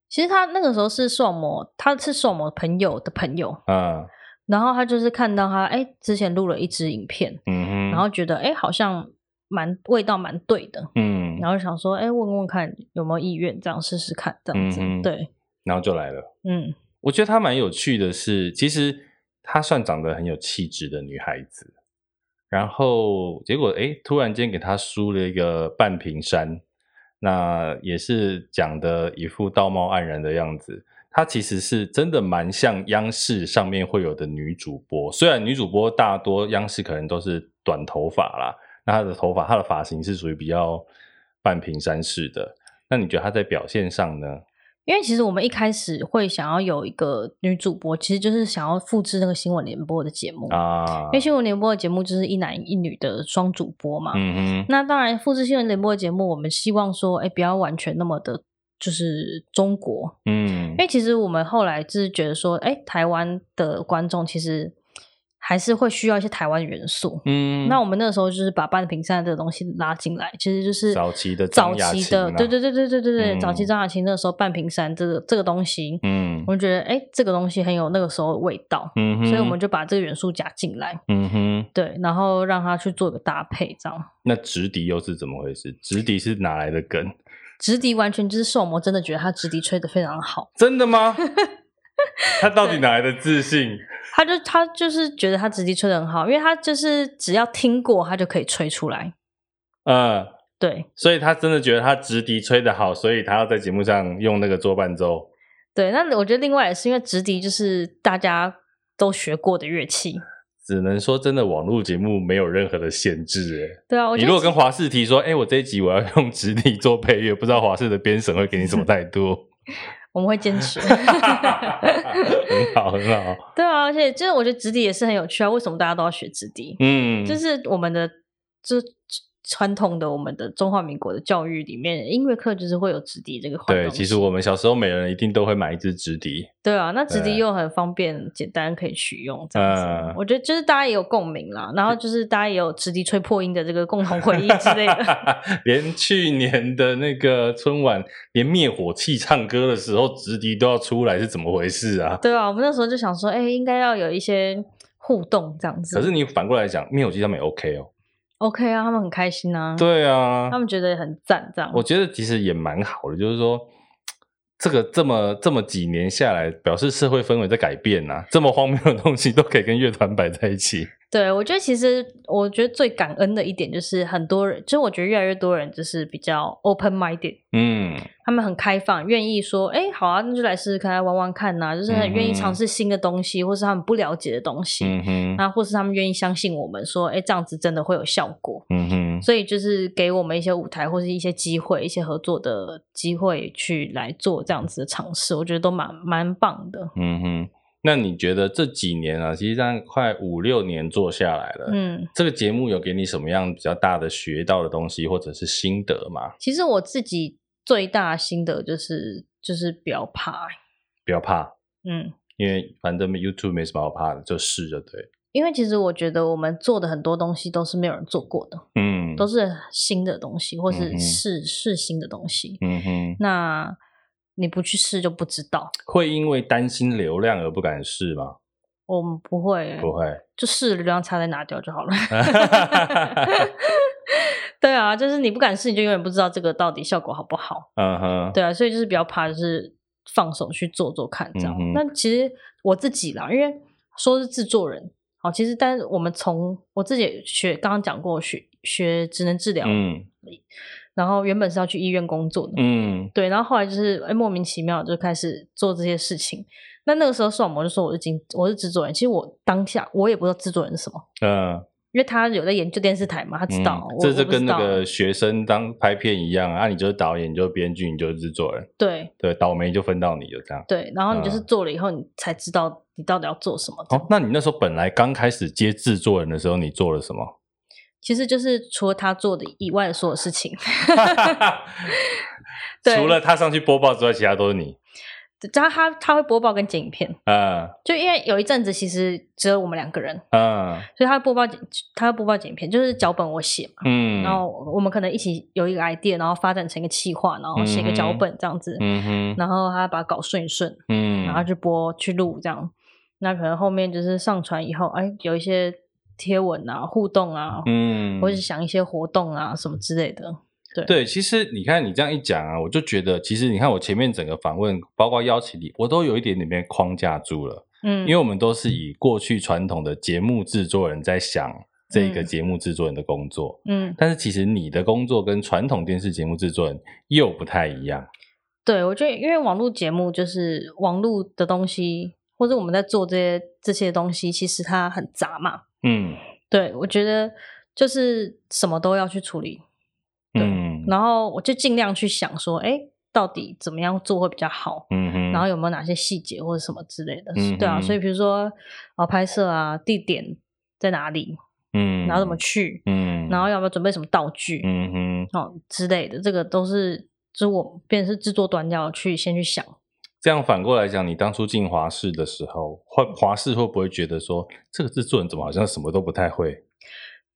其实她那个时候是受某，她是受某朋友的朋友。嗯。然后他就是看到他，哎，之前录了一支影片，嗯哼，然后觉得，哎，好像蛮味道蛮对的，嗯，然后想说，哎，问问看有没有意愿，这样试试看，这样子，嗯，对，然后就来了，嗯，我觉得他蛮有趣的是，其实她算长得很有气质的女孩子，然后结果，哎，突然间给她梳了一个半屏山，那也是讲的一副道貌岸然的样子。她其实是真的蛮像央视上面会有的女主播，虽然女主播大多央视可能都是短头发啦，那她的头发、她的发型是属于比较半平山式的。那你觉得她在表现上呢？因为其实我们一开始会想要有一个女主播，其实就是想要复制那个新闻联播的节目啊。因为新闻联播的节目就是一男一女的双主播嘛。嗯哼。那当然，复制新闻联播的节目，我们希望说，哎，不要完全那么的。就是中国，嗯，因为其实我们后来就是觉得说，哎，台湾的观众其实。还是会需要一些台湾元素，嗯，那我们那个时候就是把半屏山这个东西拉进来，其实就是早期的早期的，对对对对对对对，嗯、早期张雅琴那个时候半屏山这个这个东西，嗯，我们觉得哎，这个东西很有那个时候的味道，嗯，所以我们就把这个元素加进来，嗯哼，对，然后让他去做个搭配，这样。那直笛又是怎么回事？直笛是哪来的梗？直笛完全就是受魔真的觉得他直笛吹得非常好，真的吗？[LAUGHS] 他到底哪来的自信？他就他就是觉得他直笛吹得很好，因为他就是只要听过，他就可以吹出来。嗯，对，所以他真的觉得他直笛吹得好，所以他要在节目上用那个做伴奏。对，那我觉得另外也是因为直笛就是大家都学过的乐器，只能说真的网络节目没有任何的限制。哎，对啊，你如果跟华视提说，哎、欸，我这一集我要用直笛做配乐，不知道华视的编审会给你什么态度？[LAUGHS] 我们会坚持，[LAUGHS] 很好，很好。对啊，而且就是我觉得直笛也是很有趣啊。为什么大家都要学直笛？嗯，就是我们的就。传统的我们的中华民国的教育里面，音乐课就是会有直笛这个环。对，其实我们小时候每人一定都会买一支直笛。对啊，那直笛又很方便、简单，可以取用这样子。嗯、我觉得就是大家也有共鸣啦，然后就是大家也有直笛吹破音的这个共同回忆之类的。[LAUGHS] 连去年的那个春晚，连灭火器唱歌的时候，直笛都要出来，是怎么回事啊？对啊，我们那时候就想说，哎、欸，应该要有一些互动这样子。可是你反过来讲，灭火器他们也 OK 哦。OK 啊，他们很开心啊。对啊，他们觉得很赞，这样。我觉得其实也蛮好的，就是说，这个这么这么几年下来，表示社会氛围在改变啊。这么荒谬的东西都可以跟乐团摆在一起。对，我觉得其实我觉得最感恩的一点就是很多人，就是我觉得越来越多人就是比较 open minded，嗯，他们很开放，愿意说，哎，好啊，那就来试试看，来玩玩看呐、啊，就是很愿意尝试新的东西，嗯、或是他们不了解的东西，嗯哼，那或是他们愿意相信我们说，哎，这样子真的会有效果，嗯哼，所以就是给我们一些舞台或是一些机会，一些合作的机会去来做这样子的尝试，我觉得都蛮蛮棒的，嗯哼。那你觉得这几年啊，其实这样快五六年做下来了，嗯，这个节目有给你什么样比较大的学到的东西，或者是心得吗？其实我自己最大的心得就是，就是不要怕，不要怕，嗯，因为反正 YouTube 没什么好怕的，就试着对。因为其实我觉得我们做的很多东西都是没有人做过的，嗯，都是新的东西，或是试试、嗯、新的东西，嗯哼，那。你不去试就不知道，会因为担心流量而不敢试吗？我们不会，不会，就试流量差再拿掉就好了。[LAUGHS] 对啊，就是你不敢试，你就永远不知道这个到底效果好不好。嗯哼，对啊，所以就是比较怕，就是放手去做做看这样。嗯、那其实我自己啦，因为说是制作人，好，其实但是我们从我自己学，刚刚讲过学学职能治疗，嗯。然后原本是要去医院工作的，嗯，对，然后后来就是哎莫名其妙就开始做这些事情。那那个时候视网膜就说我是经我是制作人，其实我当下我也不知道制作人是什么，嗯，因为他有在研究电视台嘛，他知道。嗯、这是跟那个学生当拍片一样啊，你就是导演，你就是编剧，你就是制作人，对对，倒霉就分到你就这样。对，然后你就是做了以后，你才知道你到底要做什么。哦，那你那时候本来刚开始接制作人的时候，你做了什么？其实就是除了他做的以外的所有事情，[LAUGHS] 除了他上去播报之外，其他都是你。他他他会播报跟剪影片，嗯，就因为有一阵子其实只有我们两个人，嗯，所以他播报剪，他播报剪影片，就是脚本我写嘛，嗯，然后我们可能一起有一个 idea，然后发展成一个企划，然后写个脚本这样子，嗯哼，然后他把它搞顺一顺，嗯，然后去播去录这样，那可能后面就是上传以后，哎，有一些。贴文啊，互动啊，嗯，或者想一些活动啊，什么之类的。对对，其实你看你这样一讲啊，我就觉得，其实你看我前面整个访问，包括邀请你，我都有一点点被框架住了。嗯，因为我们都是以过去传统的节目制作人在想这个节目制作人的工作，嗯，但是其实你的工作跟传统电视节目制作人又不太一样。对，我觉得因为网络节目就是网络的东西，或者我们在做这些这些东西，其实它很杂嘛。嗯，对，我觉得就是什么都要去处理，对，嗯，然后我就尽量去想说，哎，到底怎么样做会比较好，嗯哼，然后有没有哪些细节或者什么之类的，嗯，对啊，所以比如说啊，拍摄啊，地点在哪里，嗯，然后怎么。去，嗯，然后要不要准备什么道具，嗯哼，哦之类的，这个都是就是我便是制作端要去先去想。这样反过来讲，你当初进华视的时候，华华视会不会觉得说，这个制作人怎么好像什么都不太会？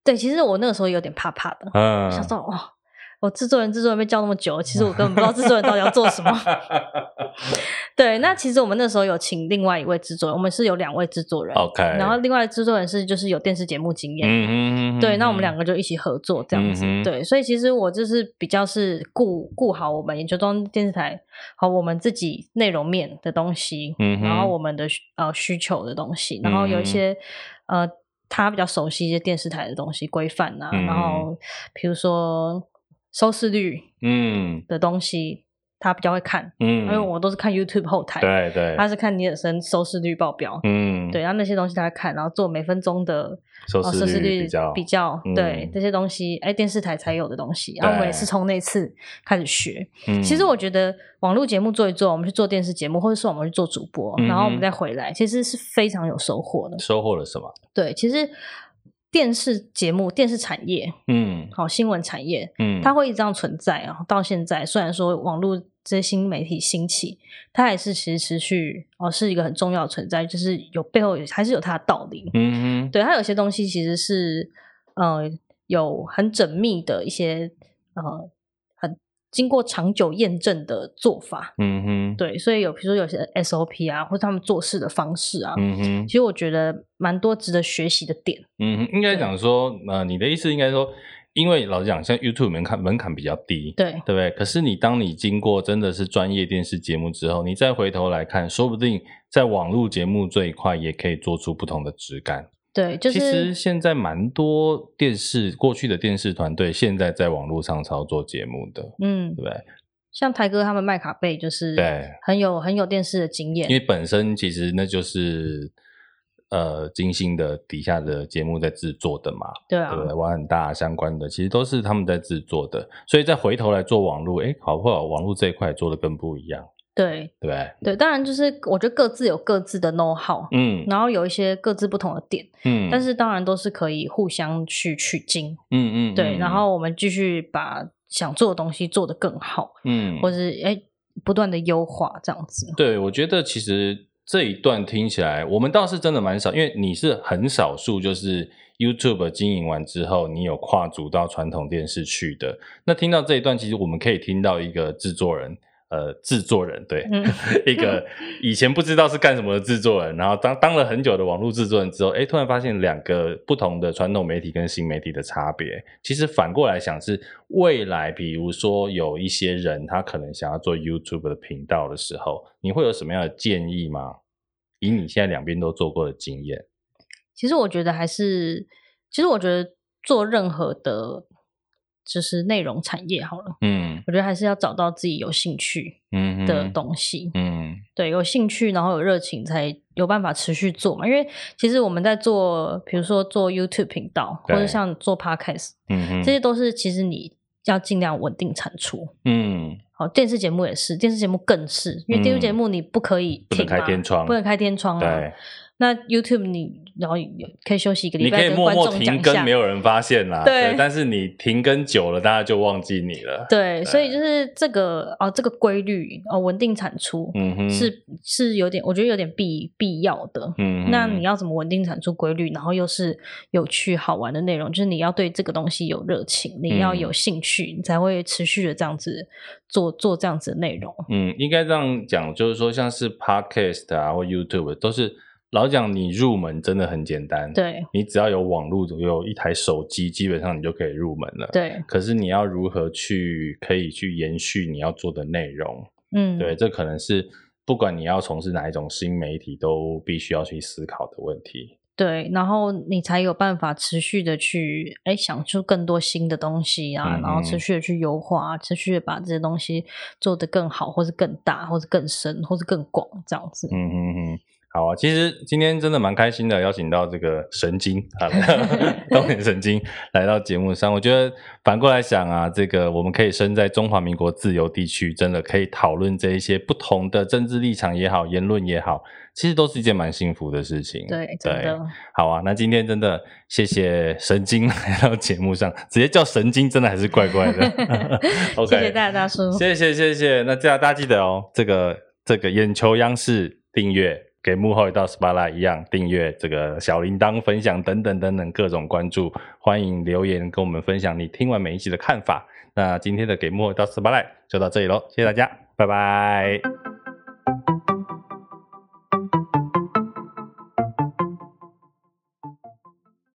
对，其实我那个时候有点怕怕的，嗯，想说哇。我制作人，制作人被叫那么久，其实我根本不知道制作人到底要做什么。[LAUGHS] 对，那其实我们那时候有请另外一位制作人，我们是有两位制作人，OK。然后另外制作人是就是有电视节目经验，嗯嗯对，那我们两个就一起合作这样子，嗯、对。所以其实我就是比较是顾顾好我们研究中电视台和我们自己内容面的东西，嗯，然后我们的呃需求的东西，然后有一些呃他比较熟悉一些电视台的东西规范啊，然后比如说。收视率，嗯，的东西，他比较会看，嗯，因为我都是看 YouTube 后台，对对，他是看尼尔森收视率报表，嗯，对，然后那些东西他会看，然后做每分钟的收视率比较比较，对这些东西，哎，电视台才有的东西，然后我们也是从那次开始学。其实我觉得网络节目做一做，我们去做电视节目，或者说我们去做主播，然后我们再回来，其实是非常有收获的。收获了什么？对，其实。电视节目、电视产业，嗯，好，新闻产业，嗯，它会一直这样存在啊。到现在，虽然说网络这些新媒体兴起，它还是其实持续哦，是一个很重要的存在，就是有背后还是有它的道理。嗯哼，对，它有些东西其实是呃有很缜密的一些呃。经过长久验证的做法，嗯哼，对，所以有比如说有些 SOP 啊，或者他们做事的方式啊，嗯哼，其实我觉得蛮多值得学习的点。嗯哼，应该讲说，对呃，你的意思应该说，因为老实讲，像 YouTube 门槛门槛比较低，对，对不对？可是你当你经过真的是专业电视节目之后，你再回头来看，说不定在网络节目这一块也可以做出不同的质感。对，就是其实现在蛮多电视过去的电视团队，现在在网络上操作节目的，嗯，对不对？像台哥他们麦卡贝就是对，很有很有电视的经验，因为本身其实那就是呃金星的底下的节目在制作的嘛，对啊，对不对？玩很大相关的，其实都是他们在制作的，所以再回头来做网络，哎，好不好？网络这一块做的更不一样。对对对，当然就是我觉得各自有各自的 know how，嗯，然后有一些各自不同的点，嗯，但是当然都是可以互相去取经，嗯嗯，对，然后我们继续把想做的东西做得更好，嗯，或是哎不断的优化这样子。对，我觉得其实这一段听起来，我们倒是真的蛮少，因为你是很少数，就是 YouTube 经营完之后，你有跨足到传统电视去的。那听到这一段，其实我们可以听到一个制作人。呃，制作人对，嗯、[LAUGHS] 一个 [LAUGHS] 以前不知道是干什么的制作人，然后当当了很久的网络制作人之后，哎，突然发现两个不同的传统媒体跟新媒体的差别。其实反过来想是，未来比如说有一些人他可能想要做 YouTube 的频道的时候，你会有什么样的建议吗？以你现在两边都做过的经验，其实我觉得还是，其实我觉得做任何的。就是内容产业好了，嗯，我觉得还是要找到自己有兴趣嗯的东西，嗯，对，有兴趣，然后有热情，才有办法持续做嘛。因为其实我们在做，比如说做 YouTube 频道，或者像做 Podcast，嗯，这些都是其实你要尽量稳定产出，嗯，好，电视节目也是，电视节目更是，因为电视节目你不可以停，不能开天窗，不能开天窗啊，对。那 YouTube 你然后可以休息一个礼拜，你可以默默停更，没有人发现啦。对，对，但是你停更久了，大家就忘记你了。对，对，所以就是这个哦，这个规律哦，稳定产出，嗯哼，是是有点，我觉得有点必必要的。嗯哼，那你要怎么稳定产出规律，然后又是有趣好玩的内容？就是你要对这个东西有热情，你要有兴趣，嗯、你才会持续的这样子做做这样子的内容。嗯，应该这样讲，就是说像是 Podcast 啊或 YouTube 都是。老讲，你入门真的很简单，对，你只要有网络，有一台手机，基本上你就可以入门了。对，可是你要如何去可以去延续你要做的内容？嗯，对，这可能是不管你要从事哪一种新媒体，都必须要去思考的问题。对，然后你才有办法持续的去哎想出更多新的东西啊，嗯、然后持续的去优化，持续的把这些东西做得更好，或是更大，或是更深，或是更广，这样子。嗯嗯嗯。好啊，其实今天真的蛮开心的，邀请到这个神经啊，[LAUGHS] [LAUGHS] 东田神经来到节目上。我觉得反过来想啊，这个我们可以生在中华民国自由地区，真的可以讨论这一些不同的政治立场也好，言论也好，其实都是一件蛮幸福的事情。对，真的。对，好啊，那今天真的谢谢神经来到节目上，直接叫神经真的还是怪怪的。[LAUGHS] OK，谢谢大大叔，谢谢谢谢。那这样大家记得哦，这个这个眼球央视订阅。给幕后一道 spotlight 一样，订阅这个小铃铛、分享等等等等各种关注，欢迎留言跟我们分享你听完每一集的看法。那今天的给幕后一道 spotlight 就到这里喽，谢谢大家，拜拜。